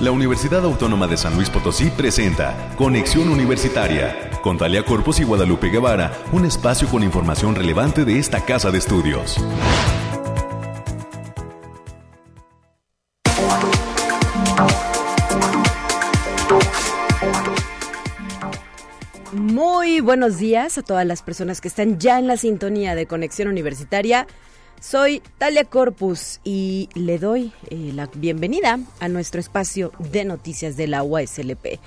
La Universidad Autónoma de San Luis Potosí presenta Conexión Universitaria con Talia Corpus y Guadalupe Guevara, un espacio con información relevante de esta casa de estudios. Muy buenos días a todas las personas que están ya en la sintonía de Conexión Universitaria. Soy Talia Corpus y le doy eh, la bienvenida a nuestro espacio de noticias de la UASLP.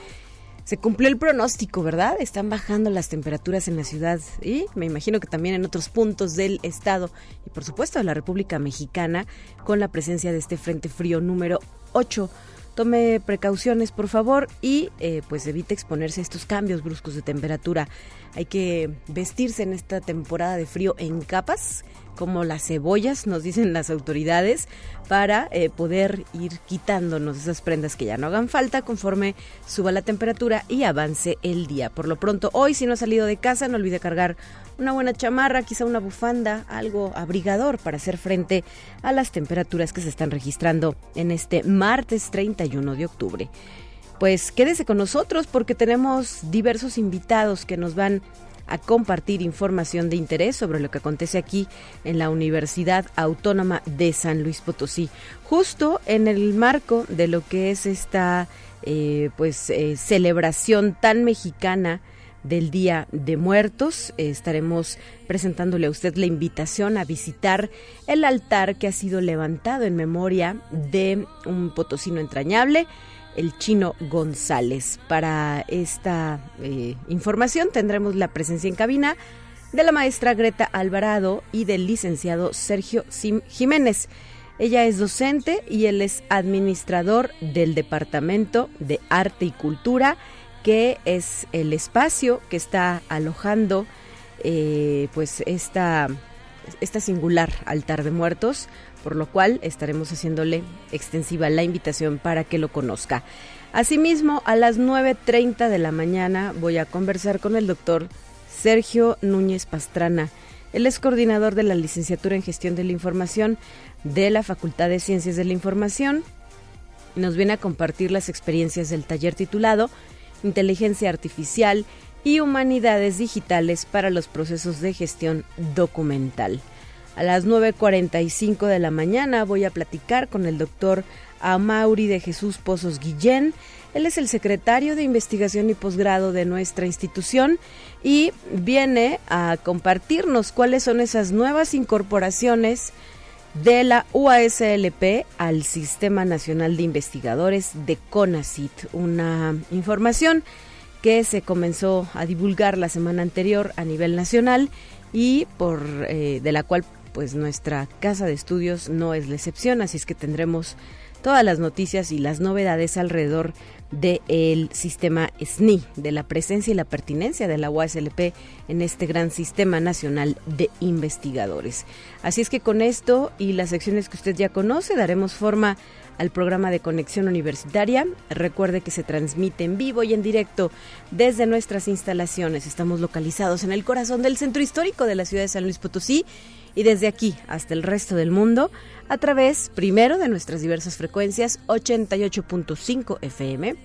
Se cumplió el pronóstico, ¿verdad? Están bajando las temperaturas en la ciudad y me imagino que también en otros puntos del estado y por supuesto de la República Mexicana con la presencia de este Frente Frío número 8 tome precauciones por favor y eh, pues evite exponerse a estos cambios bruscos de temperatura. Hay que vestirse en esta temporada de frío en capas como las cebollas, nos dicen las autoridades, para eh, poder ir quitándonos esas prendas que ya no hagan falta conforme suba la temperatura y avance el día. Por lo pronto, hoy si no ha salido de casa, no olvide cargar una buena chamarra, quizá una bufanda, algo abrigador para hacer frente a las temperaturas que se están registrando en este martes 31 de octubre. Pues quédese con nosotros porque tenemos diversos invitados que nos van a compartir información de interés sobre lo que acontece aquí en la Universidad Autónoma de San Luis Potosí, justo en el marco de lo que es esta eh, pues eh, celebración tan mexicana del Día de Muertos. estaremos presentándole a usted la invitación a visitar el altar que ha sido levantado en memoria de un potosino entrañable el chino González. Para esta eh, información tendremos la presencia en cabina de la maestra Greta Alvarado y del licenciado Sergio Sim Jiménez. Ella es docente y él es administrador del Departamento de Arte y Cultura, que es el espacio que está alojando eh, pues esta, esta singular altar de muertos por lo cual estaremos haciéndole extensiva la invitación para que lo conozca. Asimismo, a las 9.30 de la mañana voy a conversar con el doctor Sergio Núñez Pastrana. Él es coordinador de la licenciatura en gestión de la información de la Facultad de Ciencias de la Información. Nos viene a compartir las experiencias del taller titulado Inteligencia Artificial y Humanidades Digitales para los procesos de gestión documental. A las 9.45 de la mañana voy a platicar con el doctor Amauri de Jesús Pozos Guillén. Él es el secretario de investigación y posgrado de nuestra institución y viene a compartirnos cuáles son esas nuevas incorporaciones de la UASLP al Sistema Nacional de Investigadores de CONACIT. Una información que se comenzó a divulgar la semana anterior a nivel nacional y por eh, de la cual pues nuestra casa de estudios no es la excepción, así es que tendremos todas las noticias y las novedades alrededor del sistema SNI, de la presencia y la pertinencia de la UASLP en este gran sistema nacional de investigadores. Así es que con esto y las secciones que usted ya conoce daremos forma al programa de conexión universitaria. Recuerde que se transmite en vivo y en directo desde nuestras instalaciones. Estamos localizados en el corazón del centro histórico de la ciudad de San Luis Potosí y desde aquí hasta el resto del mundo a través primero de nuestras diversas frecuencias 88.5 FM,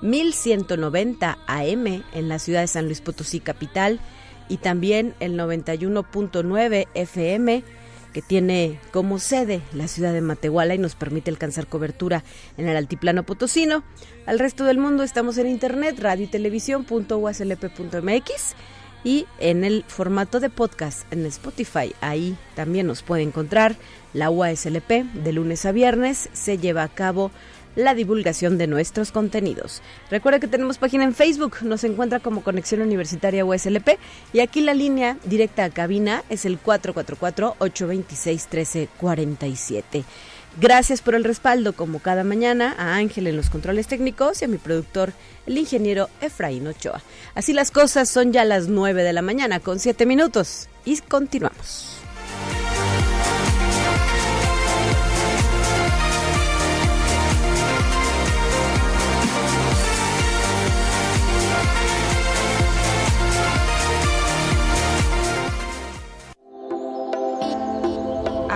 1190 AM en la ciudad de San Luis Potosí capital y también el 91.9 FM que tiene como sede la ciudad de Matehuala y nos permite alcanzar cobertura en el altiplano potosino. Al resto del mundo estamos en internet radio y televisión.uslp.mx y en el formato de podcast en Spotify. Ahí también nos puede encontrar la UASLP. De lunes a viernes se lleva a cabo la divulgación de nuestros contenidos. Recuerda que tenemos página en Facebook, nos encuentra como Conexión Universitaria USLP y aquí la línea directa a cabina es el 444-826-1347. Gracias por el respaldo, como cada mañana, a Ángel en los controles técnicos y a mi productor, el ingeniero Efraín Ochoa. Así las cosas son ya las 9 de la mañana con 7 minutos y continuamos.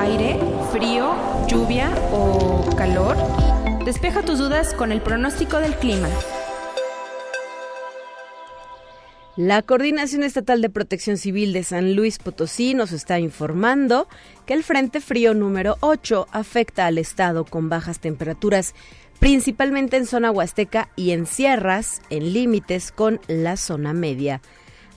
Aire, frío, lluvia o calor. Despeja tus dudas con el pronóstico del clima. La Coordinación Estatal de Protección Civil de San Luis Potosí nos está informando que el Frente Frío número 8 afecta al estado con bajas temperaturas, principalmente en zona huasteca y en sierras, en límites con la zona media.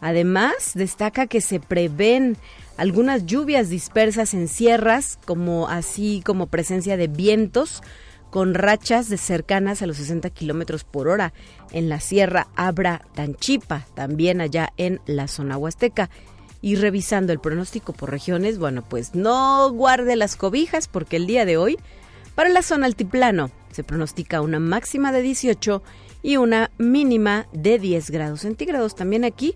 Además, destaca que se prevén algunas lluvias dispersas en sierras, como así como presencia de vientos con rachas de cercanas a los 60 kilómetros por hora en la Sierra Abra Tanchipa, también allá en la zona huasteca. Y revisando el pronóstico por regiones, bueno, pues no guarde las cobijas porque el día de hoy, para la zona altiplano, se pronostica una máxima de 18 y una mínima de 10 grados centígrados. También aquí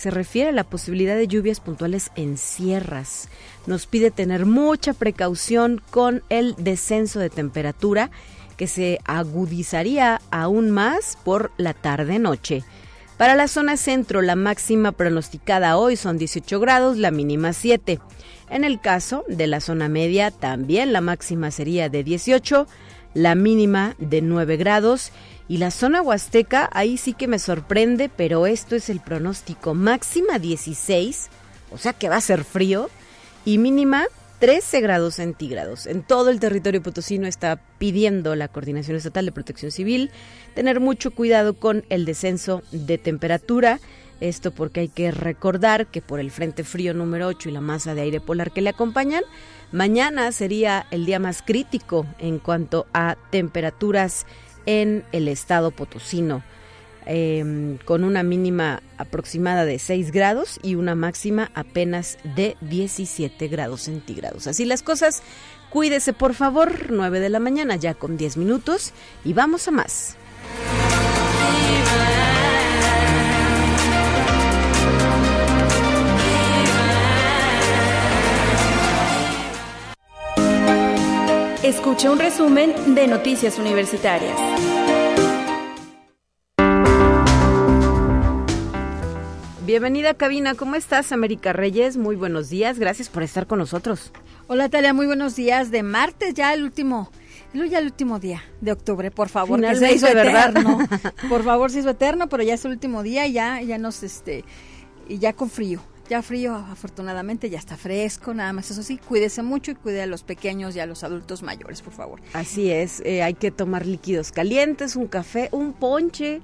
se refiere a la posibilidad de lluvias puntuales en sierras. Nos pide tener mucha precaución con el descenso de temperatura que se agudizaría aún más por la tarde-noche. Para la zona centro, la máxima pronosticada hoy son 18 grados, la mínima 7. En el caso de la zona media, también la máxima sería de 18, la mínima de 9 grados y la zona huasteca, ahí sí que me sorprende, pero esto es el pronóstico. Máxima 16, o sea que va a ser frío, y mínima 13 grados centígrados. En todo el territorio potosino está pidiendo la Coordinación Estatal de Protección Civil tener mucho cuidado con el descenso de temperatura. Esto porque hay que recordar que por el Frente Frío número 8 y la masa de aire polar que le acompañan, mañana sería el día más crítico en cuanto a temperaturas en el estado potosino, em, con una mínima aproximada de 6 grados y una máxima apenas de 17 grados centígrados. Así las cosas, cuídese por favor, 9 de la mañana ya con 10 minutos y vamos a más. Escucha un resumen de Noticias Universitarias. Bienvenida cabina, ¿cómo estás América Reyes? Muy buenos días, gracias por estar con nosotros. Hola Talia, muy buenos días. De martes ya el último, ya el último día de octubre, por favor, que se hizo eterno. por favor, se hizo eterno, pero ya es el último día y ya, ya nos, este, y ya con frío. Ya frío, afortunadamente, ya está fresco, nada más eso sí, cuídese mucho y cuide a los pequeños y a los adultos mayores, por favor. Así es, eh, hay que tomar líquidos calientes, un café, un ponche.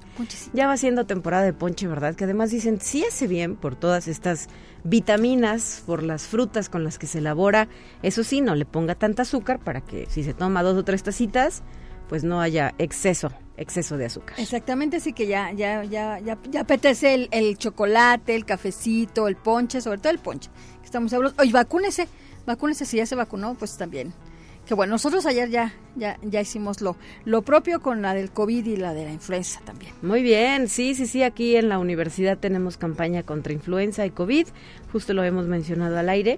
Ya va siendo temporada de ponche, ¿verdad? Que además dicen, sí hace bien por todas estas vitaminas, por las frutas con las que se elabora. Eso sí, no le ponga tanta azúcar para que si se toma dos o tres tacitas, pues no haya exceso exceso de azúcar. Exactamente, sí que ya, ya, ya, ya, ya apetece el, el, chocolate, el cafecito, el ponche, sobre todo el ponche. Estamos seguros. Oye, vacúnese, vacúnese, si ya se vacunó, pues también. Que bueno, nosotros ayer ya, ya, ya hicimos lo, lo propio con la del COVID y la de la influenza también. Muy bien, sí, sí, sí, aquí en la universidad tenemos campaña contra influenza y COVID, justo lo hemos mencionado al aire.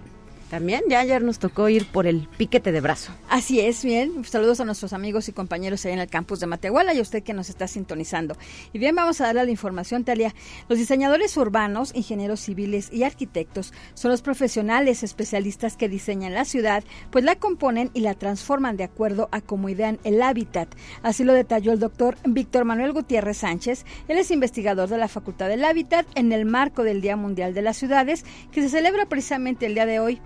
También, ya ayer nos tocó ir por el piquete de brazo. Así es, bien. Saludos a nuestros amigos y compañeros ahí en el campus de Matehuala y a usted que nos está sintonizando. Y bien, vamos a darle la información, Talia. Los diseñadores urbanos, ingenieros civiles y arquitectos son los profesionales especialistas que diseñan la ciudad, pues la componen y la transforman de acuerdo a cómo idean el hábitat. Así lo detalló el doctor Víctor Manuel Gutiérrez Sánchez. Él es investigador de la Facultad del Hábitat en el marco del Día Mundial de las Ciudades, que se celebra precisamente el día de hoy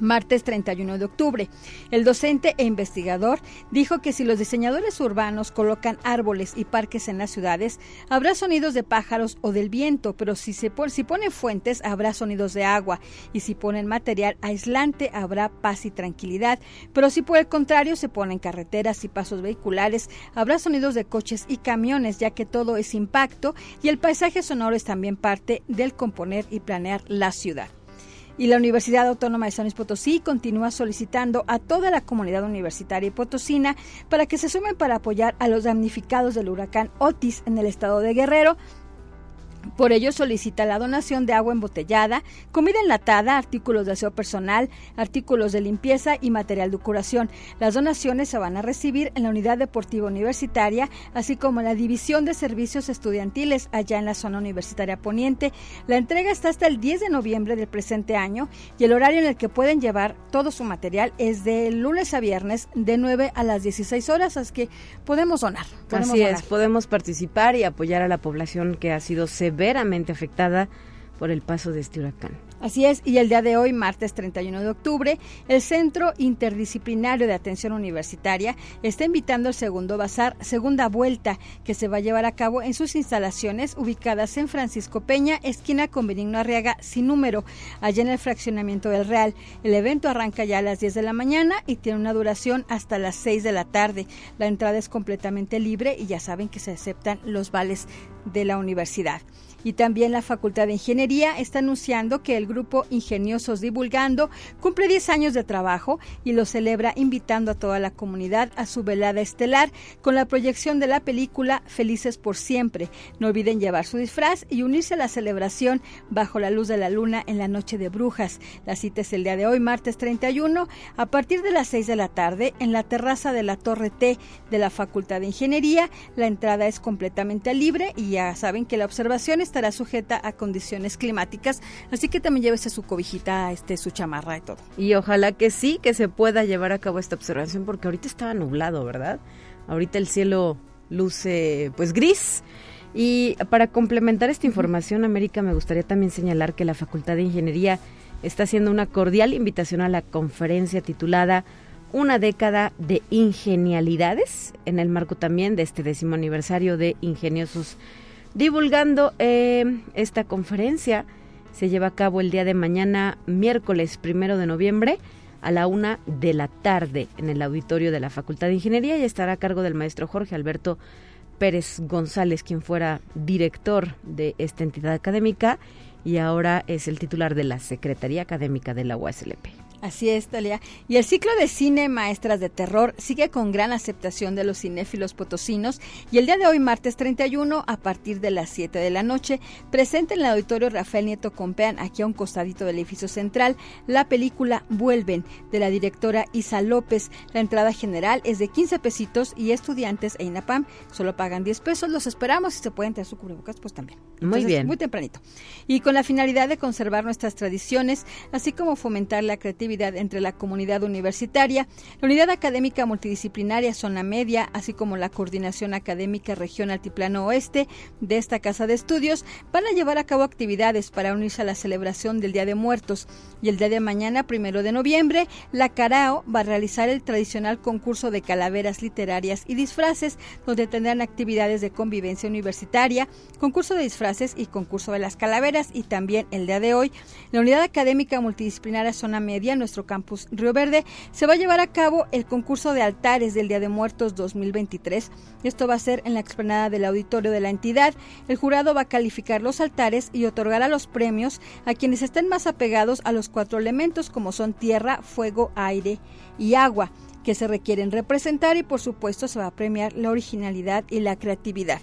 martes 31 de octubre. El docente e investigador dijo que si los diseñadores urbanos colocan árboles y parques en las ciudades, habrá sonidos de pájaros o del viento, pero si, se si ponen fuentes, habrá sonidos de agua, y si ponen material aislante, habrá paz y tranquilidad, pero si por el contrario se ponen carreteras y pasos vehiculares, habrá sonidos de coches y camiones, ya que todo es impacto y el paisaje sonoro es también parte del componer y planear la ciudad. Y la Universidad Autónoma de San Luis Potosí continúa solicitando a toda la comunidad universitaria y potosina para que se sumen para apoyar a los damnificados del huracán Otis en el estado de Guerrero Por ello solicita la donación de agua embotellada, comida enlatada, artículos de aseo personal, artículos de limpieza y material de curación. Las donaciones se van a recibir en la Unidad Deportiva Universitaria, así como en la División de Servicios Estudiantiles allá en la zona universitaria poniente. La entrega está hasta el 10 de noviembre del presente año y el horario en el que pueden llevar todo su material es de lunes a viernes de 9 a las 16 horas, así que podemos donar. Podemos Así donar. es, podemos participar y apoyar a la población que ha sido severamente afectada por el paso de este huracán. Así es, y el día de hoy, martes 31 de octubre, el Centro Interdisciplinario de Atención Universitaria está invitando al segundo bazar, segunda vuelta, que se va a llevar a cabo en sus instalaciones ubicadas en Francisco Peña, esquina con Benigno Arriaga, sin número, allá en el fraccionamiento del Real. El evento arranca ya a las 10 de la mañana y tiene una duración hasta las 6 de la tarde. La entrada es completamente libre y ya saben que se aceptan los vales de la universidad. Y también la Facultad de Ingeniería está anunciando que el grupo Ingeniosos Divulgando cumple 10 años de trabajo y lo celebra invitando a toda la comunidad a su velada estelar con la proyección de la película Felices por Siempre. No olviden llevar su disfraz y unirse a la celebración bajo la luz de la luna en la noche de brujas. La cita es el día de hoy, martes 31, a partir de las 6 de la tarde en la terraza de la Torre T de la Facultad de Ingeniería. La entrada es completamente libre y ya saben que la observación estará sujeta a condiciones climáticas, así que también llévese su cobijita, este, su chamarra y todo. Y ojalá que sí, que se pueda llevar a cabo esta observación, porque ahorita estaba nublado, ¿verdad? Ahorita el cielo luce pues gris. Y para complementar esta información, América, me gustaría también señalar que la Facultad de Ingeniería está haciendo una cordial invitación a la conferencia titulada Una década de ingenialidades, en el marco también de este décimo aniversario de Ingeniosos Divulgando eh, esta conferencia. Se lleva a cabo el día de mañana, miércoles primero de noviembre, a la una de la tarde, en el auditorio de la Facultad de Ingeniería. Y estará a cargo del maestro Jorge Alberto Pérez González, quien fuera director de esta entidad académica. Y ahora es el titular de la Secretaría Académica de la UASLP. Así es, Talia. Y el ciclo de cine Maestras de Terror sigue con gran aceptación de los cinéfilos potosinos y el día de hoy, martes 31, a partir de las 7 de la noche, presenta en el auditorio Rafael Nieto Compean, aquí a un costadito del edificio central, la película Vuelven, de la directora Isa López. La entrada general es de 15 pesitos y estudiantes e INAPAM solo pagan 10 pesos. Los esperamos y se pueden traer su cubrebocas, pues también. Muy bien. Muy tempranito. Y con la finalidad de conservar nuestras tradiciones, así como fomentar la creatividad entre la comunidad universitaria, la Unidad Académica Multidisciplinaria Zona Media, así como la Coordinación Académica Región Altiplano Oeste de esta Casa de Estudios, van a llevar a cabo actividades para unirse a la celebración del Día de Muertos. Y el día de mañana, primero de noviembre, la Carao va a realizar el tradicional concurso de calaveras literarias y disfraces, donde tendrán actividades de convivencia universitaria, concurso de disfraces y concurso de las calaveras. Y también el día de hoy, la Unidad Académica Multidisciplinaria Zona Media, nuestro campus Río Verde, se va a llevar a cabo el concurso de altares del Día de Muertos 2023. Esto va a ser en la explanada del auditorio de la entidad. El jurado va a calificar los altares y otorgará los premios a quienes estén más apegados a los cuatro elementos como son tierra, fuego, aire y agua que se requieren representar y por supuesto se va a premiar la originalidad y la creatividad.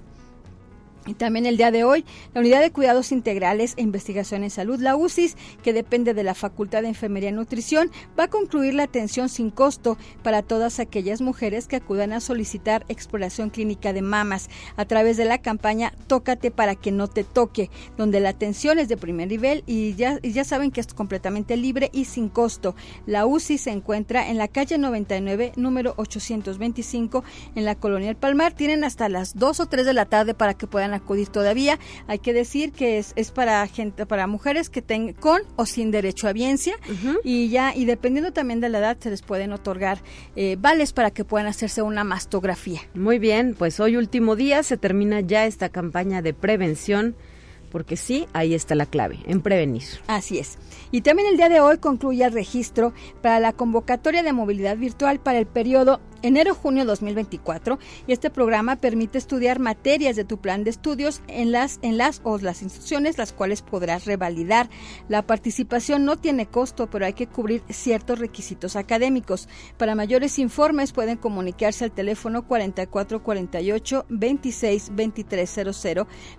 Y también el día de hoy, la Unidad de Cuidados Integrales e Investigación en Salud, la UCIS, que depende de la Facultad de Enfermería y Nutrición, va a concluir la atención sin costo para todas aquellas mujeres que acudan a solicitar exploración clínica de mamas a través de la campaña Tócate para que no te toque, donde la atención es de primer nivel y ya, y ya saben que es completamente libre y sin costo. La UCI se encuentra en la calle 99, número 825, en la colonia El Palmar. Tienen hasta las 2 o 3 de la tarde para que puedan acudir todavía. Hay que decir que es, es para gente, para mujeres que tengan con o sin derecho a biencia y ya, y dependiendo también de la edad, se les pueden otorgar eh, vales para que puedan hacerse una mastografía. Muy bien, pues hoy último día se termina ya esta campaña de prevención, porque sí, ahí está la clave, en prevenir. Así es. Y también el día de hoy concluye el registro para la convocatoria de movilidad virtual para el periodo enero-junio 2024 y este programa permite estudiar materias de tu plan de estudios en las, en las o las instituciones las cuales podrás revalidar. La participación no tiene costo, pero hay que cubrir ciertos requisitos académicos. Para mayores informes pueden comunicarse al teléfono 4448 26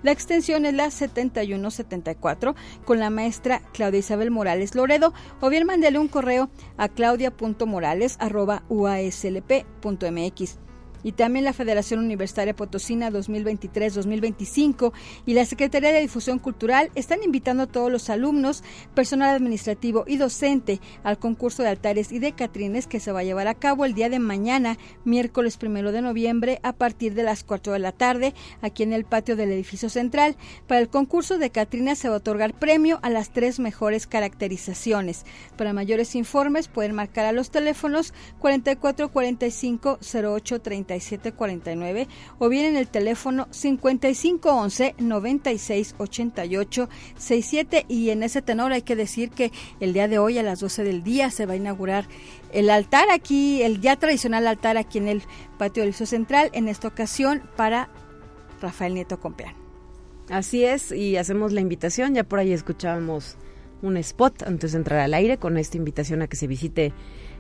La extensión es la 7174 con la maestra Claudia Isabel Morales Loredo o bien mándele un correo a claudia.morales.uaslp .mx y también la Federación Universitaria Potosina 2023-2025 y la Secretaría de Difusión Cultural están invitando a todos los alumnos, personal administrativo y docente al concurso de altares y de catrines que se va a llevar a cabo el día de mañana, miércoles primero de noviembre, a partir de las 4 de la tarde, aquí en el patio del edificio central. Para el concurso de catrinas se va a otorgar premio a las tres mejores caracterizaciones. Para mayores informes pueden marcar a los teléfonos 4445 08 4749 o bien en el teléfono 5511 9688 67 y en ese tenor hay que decir que el día de hoy a las 12 del día se va a inaugurar el altar aquí, el ya tradicional altar aquí en el patio del Liceo Central, en esta ocasión para Rafael Nieto Compeán. Así es, y hacemos la invitación, ya por ahí escuchábamos un spot antes de entrar al aire con esta invitación a que se visite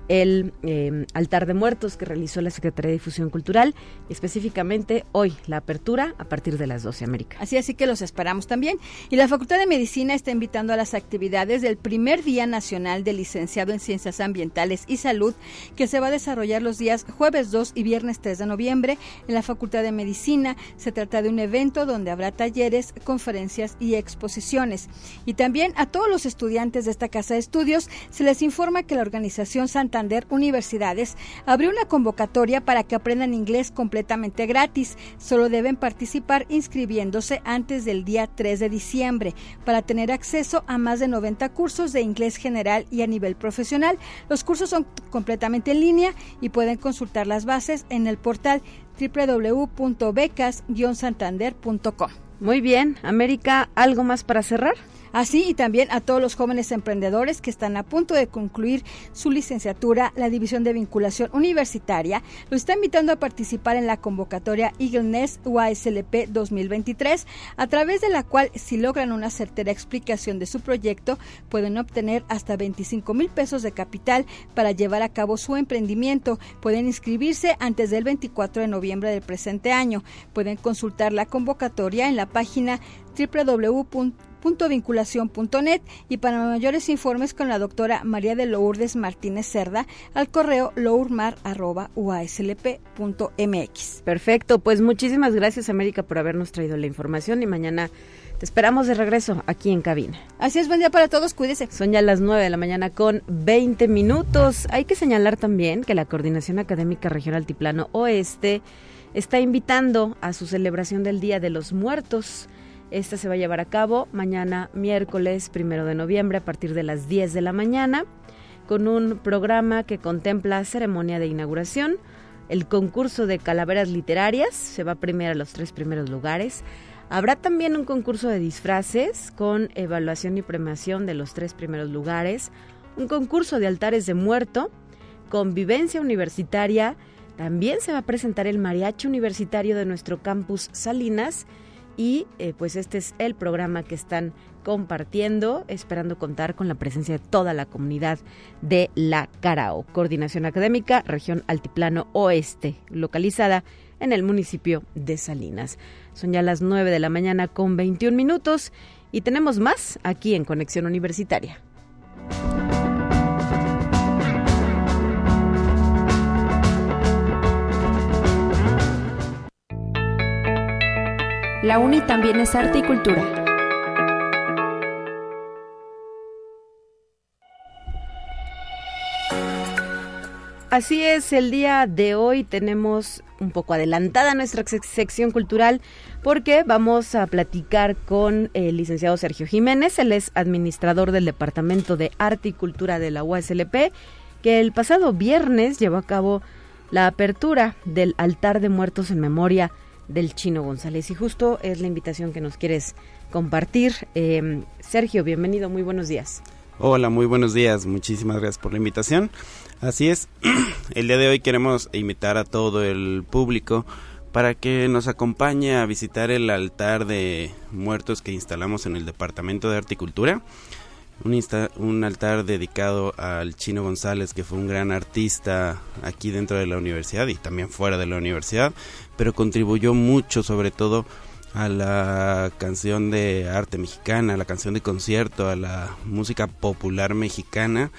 el em, altar de muertos que realizó la Secretaría de Difusión Cultural, específicamente hoy la apertura a partir de las 12 América. Así así que los esperamos también. Y la Facultad de Medicina está invitando a las actividades del primer Día Nacional del Licenciado en Ciencias Ambientales y Salud, que se va a desarrollar los días jueves 2 y viernes 3 de noviembre en la Facultad de Medicina. Se trata de un evento donde habrá talleres, conferencias y exposiciones. Y también a todos los estudiantes de esta casa de estudios se les informa que la organización Santa Universidades abrió una convocatoria para que aprendan inglés completamente gratis. Solo deben participar inscribiéndose antes del día 3 de diciembre para tener acceso a más de 90 cursos de inglés general y a nivel profesional. Los cursos son completamente en línea y pueden consultar las bases en el portal www.becas-santander.com. Muy bien, América, ¿algo más para cerrar? Así y también a todos los jóvenes emprendedores que están a punto de concluir su licenciatura, la División de Vinculación Universitaria lo está invitando a participar en la convocatoria Eagle Nest UASLP 2023, a través de la cual, si logran una certera explicación de su proyecto, pueden obtener hasta 25 mil pesos de capital para llevar a cabo su emprendimiento. Pueden inscribirse antes del 24 de noviembre del presente año. Pueden consultar la convocatoria en la página www vinculación.net y para mayores informes con la doctora María de Lourdes Martínez Cerda al correo lourmar.uaslp.mx. Perfecto, pues muchísimas gracias América por habernos traído la información y mañana te esperamos de regreso aquí en cabina. Así es, buen día para todos, cuídese. Son ya las 9 de la mañana con 20 minutos. Hay que señalar también que la Coordinación Académica Regional Altiplano Oeste está invitando a su celebración del Día de los Muertos esta se va a llevar a cabo mañana miércoles primero de noviembre a partir de las 10 de la mañana con un programa que contempla ceremonia de inauguración, el concurso de calaveras literarias, se va a premiar a los tres primeros lugares. Habrá también un concurso de disfraces con evaluación y premiación de los tres primeros lugares, un concurso de altares de muerto, convivencia universitaria, también se va a presentar el mariachi universitario de nuestro campus Salinas, y eh, pues este es el programa que están compartiendo, esperando contar con la presencia de toda la comunidad de la Carao, Coordinación Académica, región Altiplano Oeste, localizada en el municipio de Salinas. Son ya las 9 de la mañana con 21 minutos y tenemos más aquí en Conexión Universitaria. La UNI también es arte y cultura. Así es, el día de hoy tenemos un poco adelantada nuestra sección cultural porque vamos a platicar con el licenciado Sergio Jiménez, él es administrador del Departamento de Arte y Cultura de la USLP, que el pasado viernes llevó a cabo la apertura del altar de muertos en memoria del Chino González. Y justo es la invitación que nos quieres compartir. Em, Sergio, bienvenido, muy buenos días. Hola, muy buenos días. Muchísimas gracias por la invitación. Así es, el día de hoy queremos invitar a todo el público para que nos acompañe a visitar el altar de muertos que instalamos en el Departamento de Articultura. Un, altar dedicado al Chino González, que fue un gran artista aquí dentro de la universidad y también fuera de la universidad, pero contribuyó mucho sobre todo a la canción de arte mexicana, a la canción de concierto, a la música popular mexicana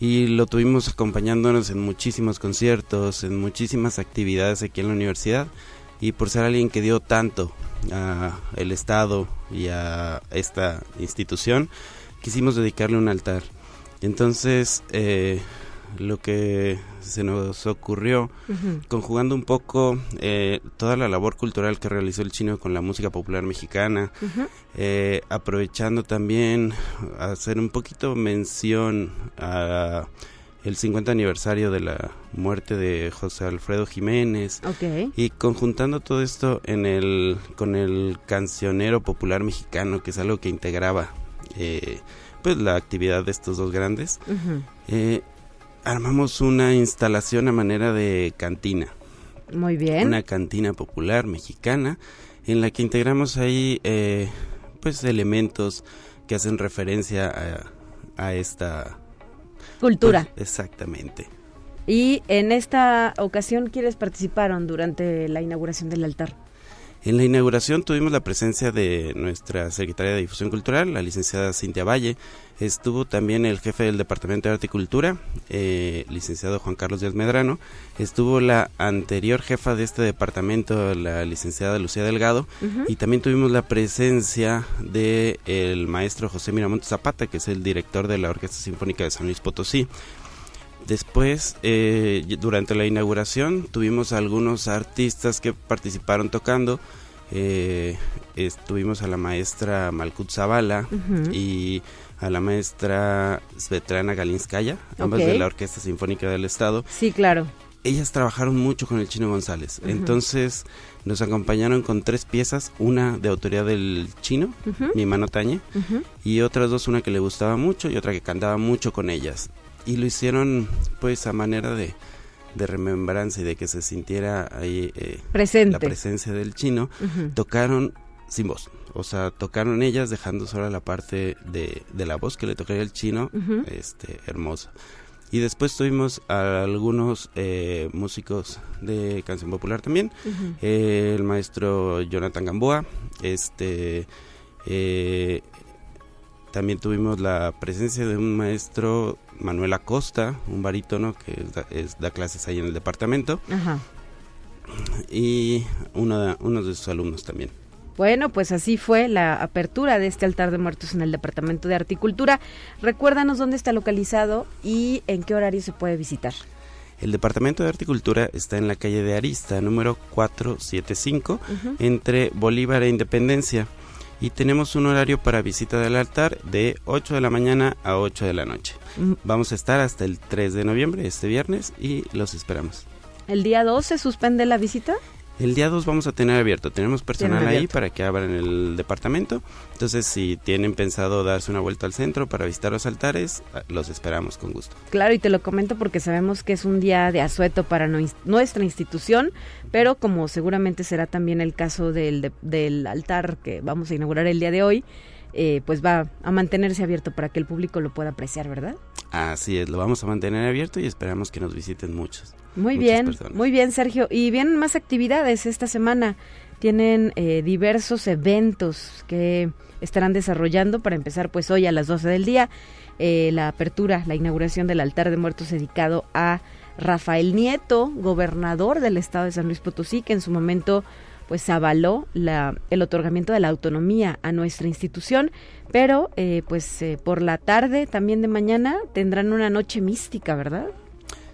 y lo tuvimos acompañándonos en muchísimos conciertos, en muchísimas actividades aquí en la universidad y por ser alguien que dio tanto a el estado y a esta institución quisimos dedicarle un altar. Entonces eh, lo que se nos ocurrió, conjugando un poco eh, toda la labor cultural que realizó el chino con la música popular mexicana, eh, aprovechando también hacer un poquito mención a el 50 aniversario de la muerte de José Alfredo Jiménez y conjuntando todo esto en el con el cancionero popular mexicano que es algo que integraba eh, pues la actividad de estos dos grandes armamos una instalación a manera de cantina. Muy bien. Una cantina popular mexicana en la que integramos ahí eh, pues elementos que hacen referencia a, esta cultura. Pues, exactamente. Y en esta ocasión, ¿quiénes participaron durante la inauguración del altar? En la inauguración tuvimos la presencia de nuestra secretaria de Difusión Cultural, la licenciada Cintia Valle. Estuvo también el jefe del Departamento de Arte y Cultura, eh, licenciado Juan Carlos Díaz Medrano. Estuvo la anterior jefa de este departamento, la licenciada Lucía Delgado. Y también tuvimos la presencia del el maestro José Miramontes Zapata, que es el director de la Orquesta Sinfónica de San Luis Potosí. Después, eh, durante la inauguración, tuvimos algunos artistas que participaron tocando. Eh, estuvimos a la maestra Malkut Zavala y a la maestra Svetlana Galinskaya, ambas de la Orquesta Sinfónica del Estado. Sí, claro. Ellas trabajaron mucho con el Chino González. Entonces, nos acompañaron con tres piezas, una de autoría del chino, mi mano Tañe, y otras dos, una que le gustaba mucho y otra que cantaba mucho con ellas y lo hicieron pues a manera de, de remembranza y de que se sintiera ahí eh, Presente. la presencia del chino, tocaron sin voz. O sea, tocaron ellas dejando solo la parte de, de la voz que le tocaría el chino, este, hermosa. Y después tuvimos a algunos eh, músicos de canción popular también. el maestro Jonathan Gamboa, este, eh, también tuvimos la presencia de un maestro, Manuel Acosta, un barítono que da, clases ahí en el departamento. Ajá. Y uno de, uno de sus alumnos también. Bueno, pues así fue la apertura de este altar de muertos en el Departamento de Articultura. Recuérdanos dónde está localizado y en qué horario se puede visitar. El Departamento de Articultura está en la calle de Arista, número 475, entre Bolívar e Independencia y tenemos un horario para visita del altar de 8 de la mañana a 8 de la noche. Vamos a estar hasta el 3 de noviembre, este viernes, y los esperamos. ¿El día 2 se suspende la visita? El día 2 vamos a tener abierto. Tenemos personal ahí para que abran el departamento. Entonces, si tienen pensado darse una vuelta al centro para visitar los altares, ah, los esperamos con gusto. Claro, y te lo comento porque sabemos que es un día de asueto para nuestra institución, pero como seguramente será también el caso del, del altar que vamos a inaugurar el día de hoy, eh, pues va a mantenerse abierto para que el público lo pueda apreciar, ¿verdad? Así es, lo vamos a mantener abierto y esperamos que nos visiten muchos. Muy bien, muy bien, Sergio. Y vienen más actividades esta semana. Tienen eh, diversos eventos que estarán desarrollando. Para empezar, pues hoy a las 12 del día, eh, la apertura, la inauguración del altar de muertos dedicado a Rafael Nieto, gobernador del estado de San Luis Potosí, que en su momento pues avaló la, el otorgamiento de la autonomía a nuestra institución, pero eh, pues por la tarde, también de mañana, tendrán una noche mística, ¿verdad?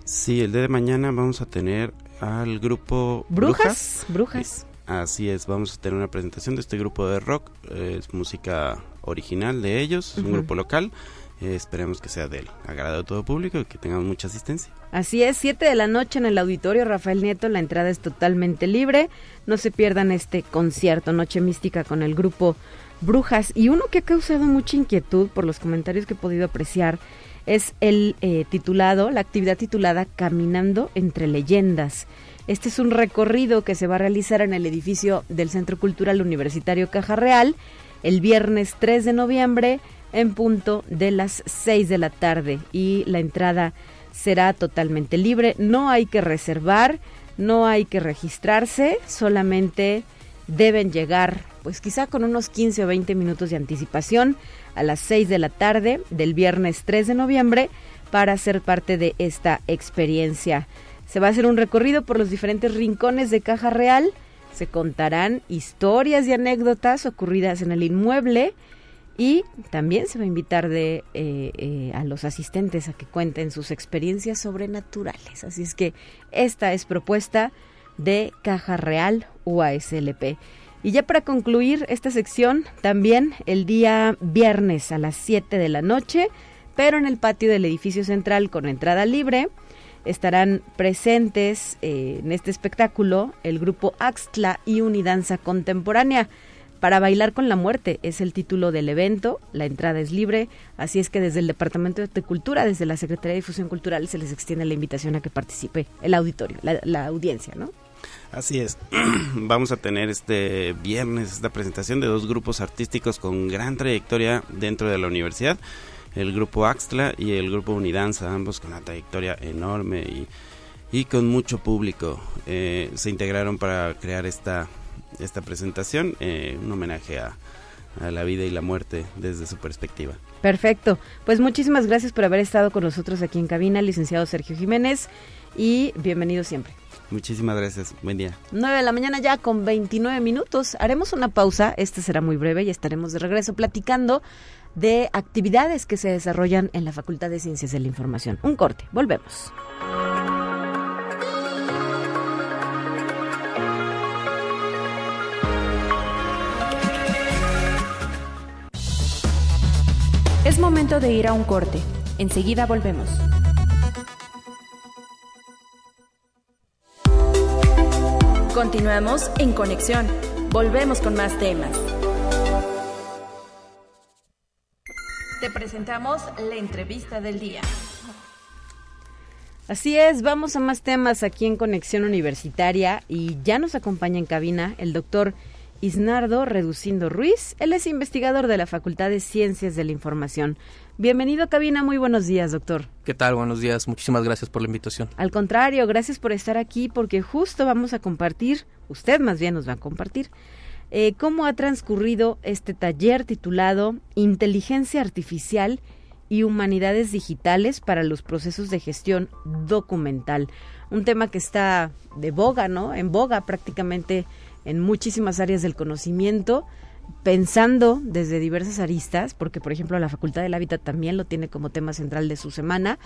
Sí, el día de mañana vamos a tener al grupo Brujas. Brujas. Así es, vamos a tener una presentación de este grupo de rock. es música original de ellos, es un grupo local. esperemos que sea del agrado de todo público y que tengamos mucha asistencia. Así es, 7 de la noche en el auditorio Rafael Nieto, la entrada es totalmente libre. No se pierdan este concierto, Noche Mística con el grupo Brujas. Y uno que ha causado mucha inquietud por los comentarios que he podido apreciar es el eh, titulado, la actividad titulada Caminando entre Leyendas. Este es un recorrido que se va a realizar en el edificio del Centro Cultural Universitario Caja Real el viernes 3 de noviembre en punto de las 6 de la tarde y la entrada será totalmente libre. No hay que reservar, no hay que registrarse, solamente deben llegar pues quizá con unos 15 o 20 minutos de anticipación a las 6 de la tarde del viernes 3 de noviembre para ser parte de esta experiencia. Se va a hacer un recorrido por los diferentes rincones de Caja Real, se contarán historias y anécdotas ocurridas en el inmueble y también se va a invitar de, eh, eh, a los asistentes a que cuenten sus experiencias sobrenaturales. Así es que esta es propuesta de Caja Real UASLP. Y ya para concluir esta sección, también el día viernes a las 7 de la noche, pero en el patio del edificio central con entrada libre, estarán presentes eh, en este espectáculo el grupo Axtla y Unidanza Contemporánea. Para bailar con la muerte es el título del evento, la entrada es libre, así es que desde el Departamento de Cultura, desde la Secretaría de Difusión Cultural, se les extiende la invitación a que participe el auditorio, la, audiencia, ¿no? Así es, vamos a tener este viernes esta presentación de dos grupos artísticos con gran trayectoria dentro de la universidad, el grupo Axtla y el grupo Unidanza, ambos con una trayectoria enorme y, y con mucho público. Eh, se integraron para crear esta esta presentación, eh, un homenaje a, a la vida y la muerte desde su perspectiva. Perfecto. Pues muchísimas gracias por haber estado con nosotros aquí en cabina, licenciado Sergio Jiménez, y bienvenido siempre. Muchísimas gracias. Buen día. 9 de la mañana ya con 29 minutos. Haremos una pausa, esta será muy breve y estaremos de regreso platicando de actividades que se desarrollan en la Facultad de Ciencias de la Información. Un corte, volvemos. Es momento de ir a un corte. Enseguida volvemos. Continuamos en conexión. Volvemos con más temas. Te presentamos la entrevista del día. Así es, vamos a más temas aquí en Conexión Universitaria y ya nos acompaña en cabina el doctor Isnardo Reducindo Ruiz. Él es investigador de la Facultad de Ciencias de la Información. Bienvenido a cabina, muy buenos días, doctor. ¿Qué tal? Buenos días, muchísimas gracias por la invitación. Al contrario, gracias por estar aquí porque justo vamos a compartir, usted más bien nos va a compartir, eh, cómo ha transcurrido este taller titulado Inteligencia Artificial y Humanidades Digitales para los Procesos de Gestión Documental. Un tema que está de boga, ¿no? En boga prácticamente en muchísimas áreas del conocimiento, pensando desde diversas aristas, porque por ejemplo la Facultad del Hábitat también lo tiene como tema central de su semana,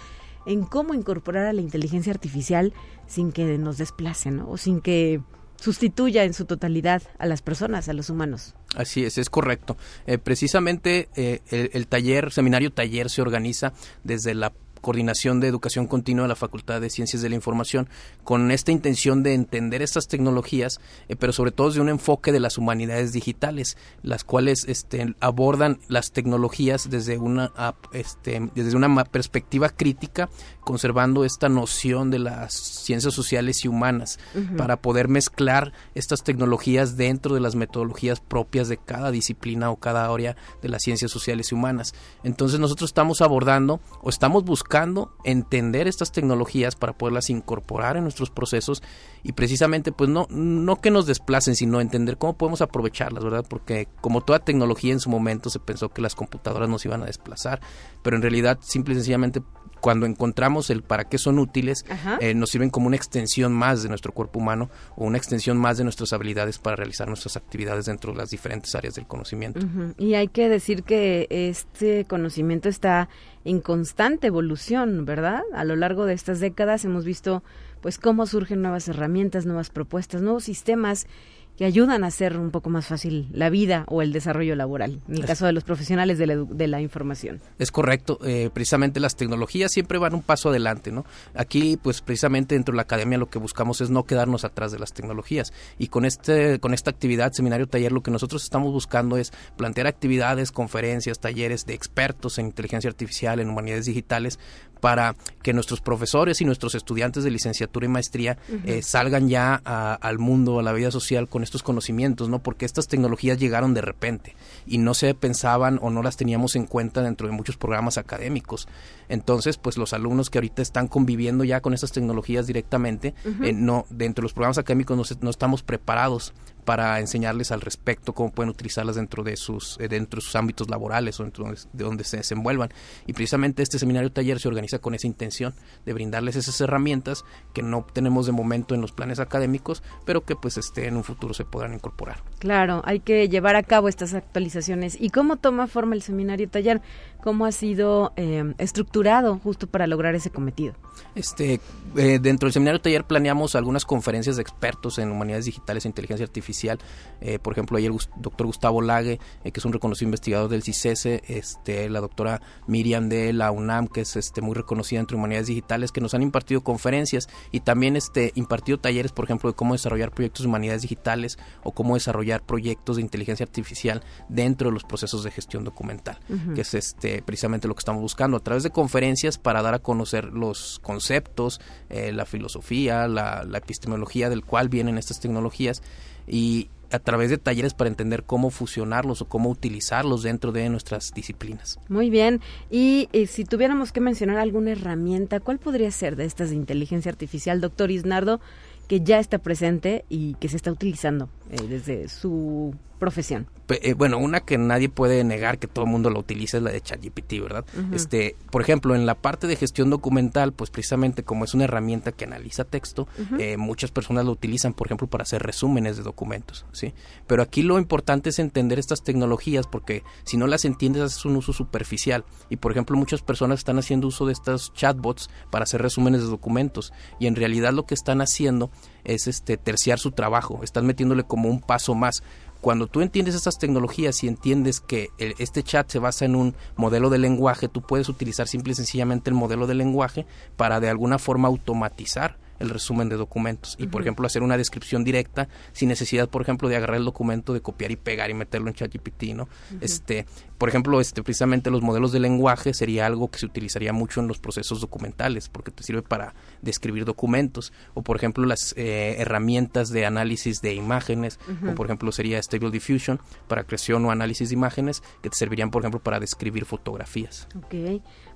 en cómo incorporar a la inteligencia artificial sin que nos desplace, ¿no? O sin que sustituya en su totalidad a las personas, a los humanos. Así es, es correcto. Eh, precisamente eh, el, el, taller, seminario taller se organiza desde la Coordinación de Educación Continua de la Facultad de Ciencias de la Información, con esta intención de entender estas tecnologías, eh, pero sobre todo desde un enfoque de las humanidades digitales, las cuales este, abordan las tecnologías desde una, este, desde una perspectiva crítica, conservando esta noción de las ciencias sociales y humanas, uh -huh. para poder mezclar estas tecnologías dentro de las metodologías propias de cada disciplina o cada área de las ciencias sociales y humanas. Entonces nosotros estamos abordando o estamos buscando buscando entender estas tecnologías para poderlas incorporar en nuestros procesos y precisamente pues no no que nos desplacen sino entender cómo podemos aprovecharlas verdad porque como toda tecnología en su momento se pensó que las computadoras nos iban a desplazar pero en realidad simple y sencillamente cuando encontramos el para qué son útiles, eh, nos sirven como una extensión más de nuestro cuerpo humano o una extensión más de nuestras habilidades para realizar nuestras actividades dentro de las diferentes áreas del conocimiento. Uh -huh. Y hay que decir que este conocimiento está en constante evolución, ¿verdad? A lo largo de estas décadas hemos visto pues cómo surgen nuevas herramientas, nuevas propuestas, nuevos sistemas que ayudan a hacer un poco más fácil la vida o el desarrollo laboral, en el caso de los profesionales de la, de la información. Es correcto, eh, precisamente las tecnologías siempre van un paso adelante, ¿no? Aquí, pues precisamente dentro de la academia lo que buscamos es no quedarnos atrás de las tecnologías y con este, con esta actividad, seminario, taller, lo que nosotros estamos buscando es plantear actividades, conferencias, talleres de expertos en inteligencia artificial, en humanidades digitales, para que nuestros profesores y nuestros estudiantes de licenciatura y maestría eh, salgan ya al mundo, a la vida social con estos conocimientos, ¿no? Porque estas tecnologías llegaron de repente y no se pensaban o no las teníamos en cuenta dentro de muchos programas académicos. Entonces, pues los alumnos que ahorita están conviviendo ya con estas tecnologías directamente, eh, no dentro de los programas académicos no, no estamos preparados para enseñarles al respecto cómo pueden utilizarlas dentro de sus eh, dentro de sus ámbitos laborales o dentro de donde se desenvuelvan. Y precisamente este seminario taller se organiza con esa intención de brindarles esas herramientas que no tenemos de momento en los planes académicos pero que pues este en un futuro se podrán incorporar. Claro hay que llevar a cabo estas actualizaciones. Y cómo toma forma el seminario taller cómo ha sido eh, estructurado justo para lograr ese cometido. Este eh, dentro del seminario taller planeamos algunas conferencias de expertos en humanidades digitales e inteligencia artificial. Eh, por ejemplo, ayer el doctor Gustavo Lague, eh, que es un reconocido investigador del CICESE, este, la doctora Miriam de la UNAM, que es este, muy reconocida entre humanidades digitales, que nos han impartido conferencias y también este, impartido talleres, por ejemplo, de cómo desarrollar proyectos de humanidades digitales o cómo desarrollar proyectos de inteligencia artificial dentro de los procesos de gestión documental, que es este, precisamente lo que estamos buscando a través de conferencias para dar a conocer los conceptos, eh, la filosofía, la, epistemología del cual vienen estas tecnologías y a través de talleres para entender cómo fusionarlos o cómo utilizarlos dentro de nuestras disciplinas. Muy bien. Y, eh, si tuviéramos que mencionar alguna herramienta, ¿cuál podría ser de estas de inteligencia artificial, doctor Isnardo, que ya está presente y que se está utilizando eh, desde su profesión? Eh, bueno, una que nadie puede negar que todo el mundo la utiliza es la de ChatGPT, ¿verdad? Este, por ejemplo, en la parte de gestión documental, pues precisamente como es una herramienta que analiza texto, eh, muchas personas lo utilizan, por ejemplo, para hacer resúmenes de documentos, ¿sí? Pero aquí lo importante es entender estas tecnologías porque si no las entiendes haces un uso superficial y, por ejemplo, muchas personas están haciendo uso de estos chatbots para hacer resúmenes de documentos y en realidad lo que están haciendo es este terciar su trabajo, están metiéndole como un paso más cuando tú entiendes estas tecnologías y entiendes que este chat se basa en un modelo de lenguaje, tú puedes utilizar simple y sencillamente el modelo de lenguaje para de alguna forma automatizar el resumen de documentos. Y, por ejemplo, hacer una descripción directa sin necesidad, por ejemplo, de agarrar el documento, de copiar y pegar y meterlo en ChatGPT, ¿no? Este, por ejemplo, este, precisamente los modelos de lenguaje sería algo que se utilizaría mucho en los procesos documentales porque te sirve para describir documentos. O, por ejemplo, las eh, herramientas de análisis de imágenes o, por ejemplo, sería Stable Diffusion para creación o análisis de imágenes que te servirían, por ejemplo, para describir fotografías.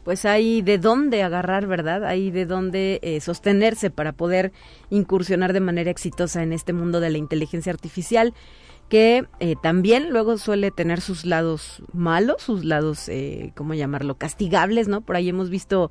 Pues hay de dónde agarrar, ¿verdad? Hay de dónde eh, sostenerse para poder incursionar de manera exitosa en este mundo de la inteligencia artificial que eh, también luego suele tener sus lados malos, sus lados, eh, ¿cómo llamarlo?, castigables, ¿no? Por ahí hemos visto,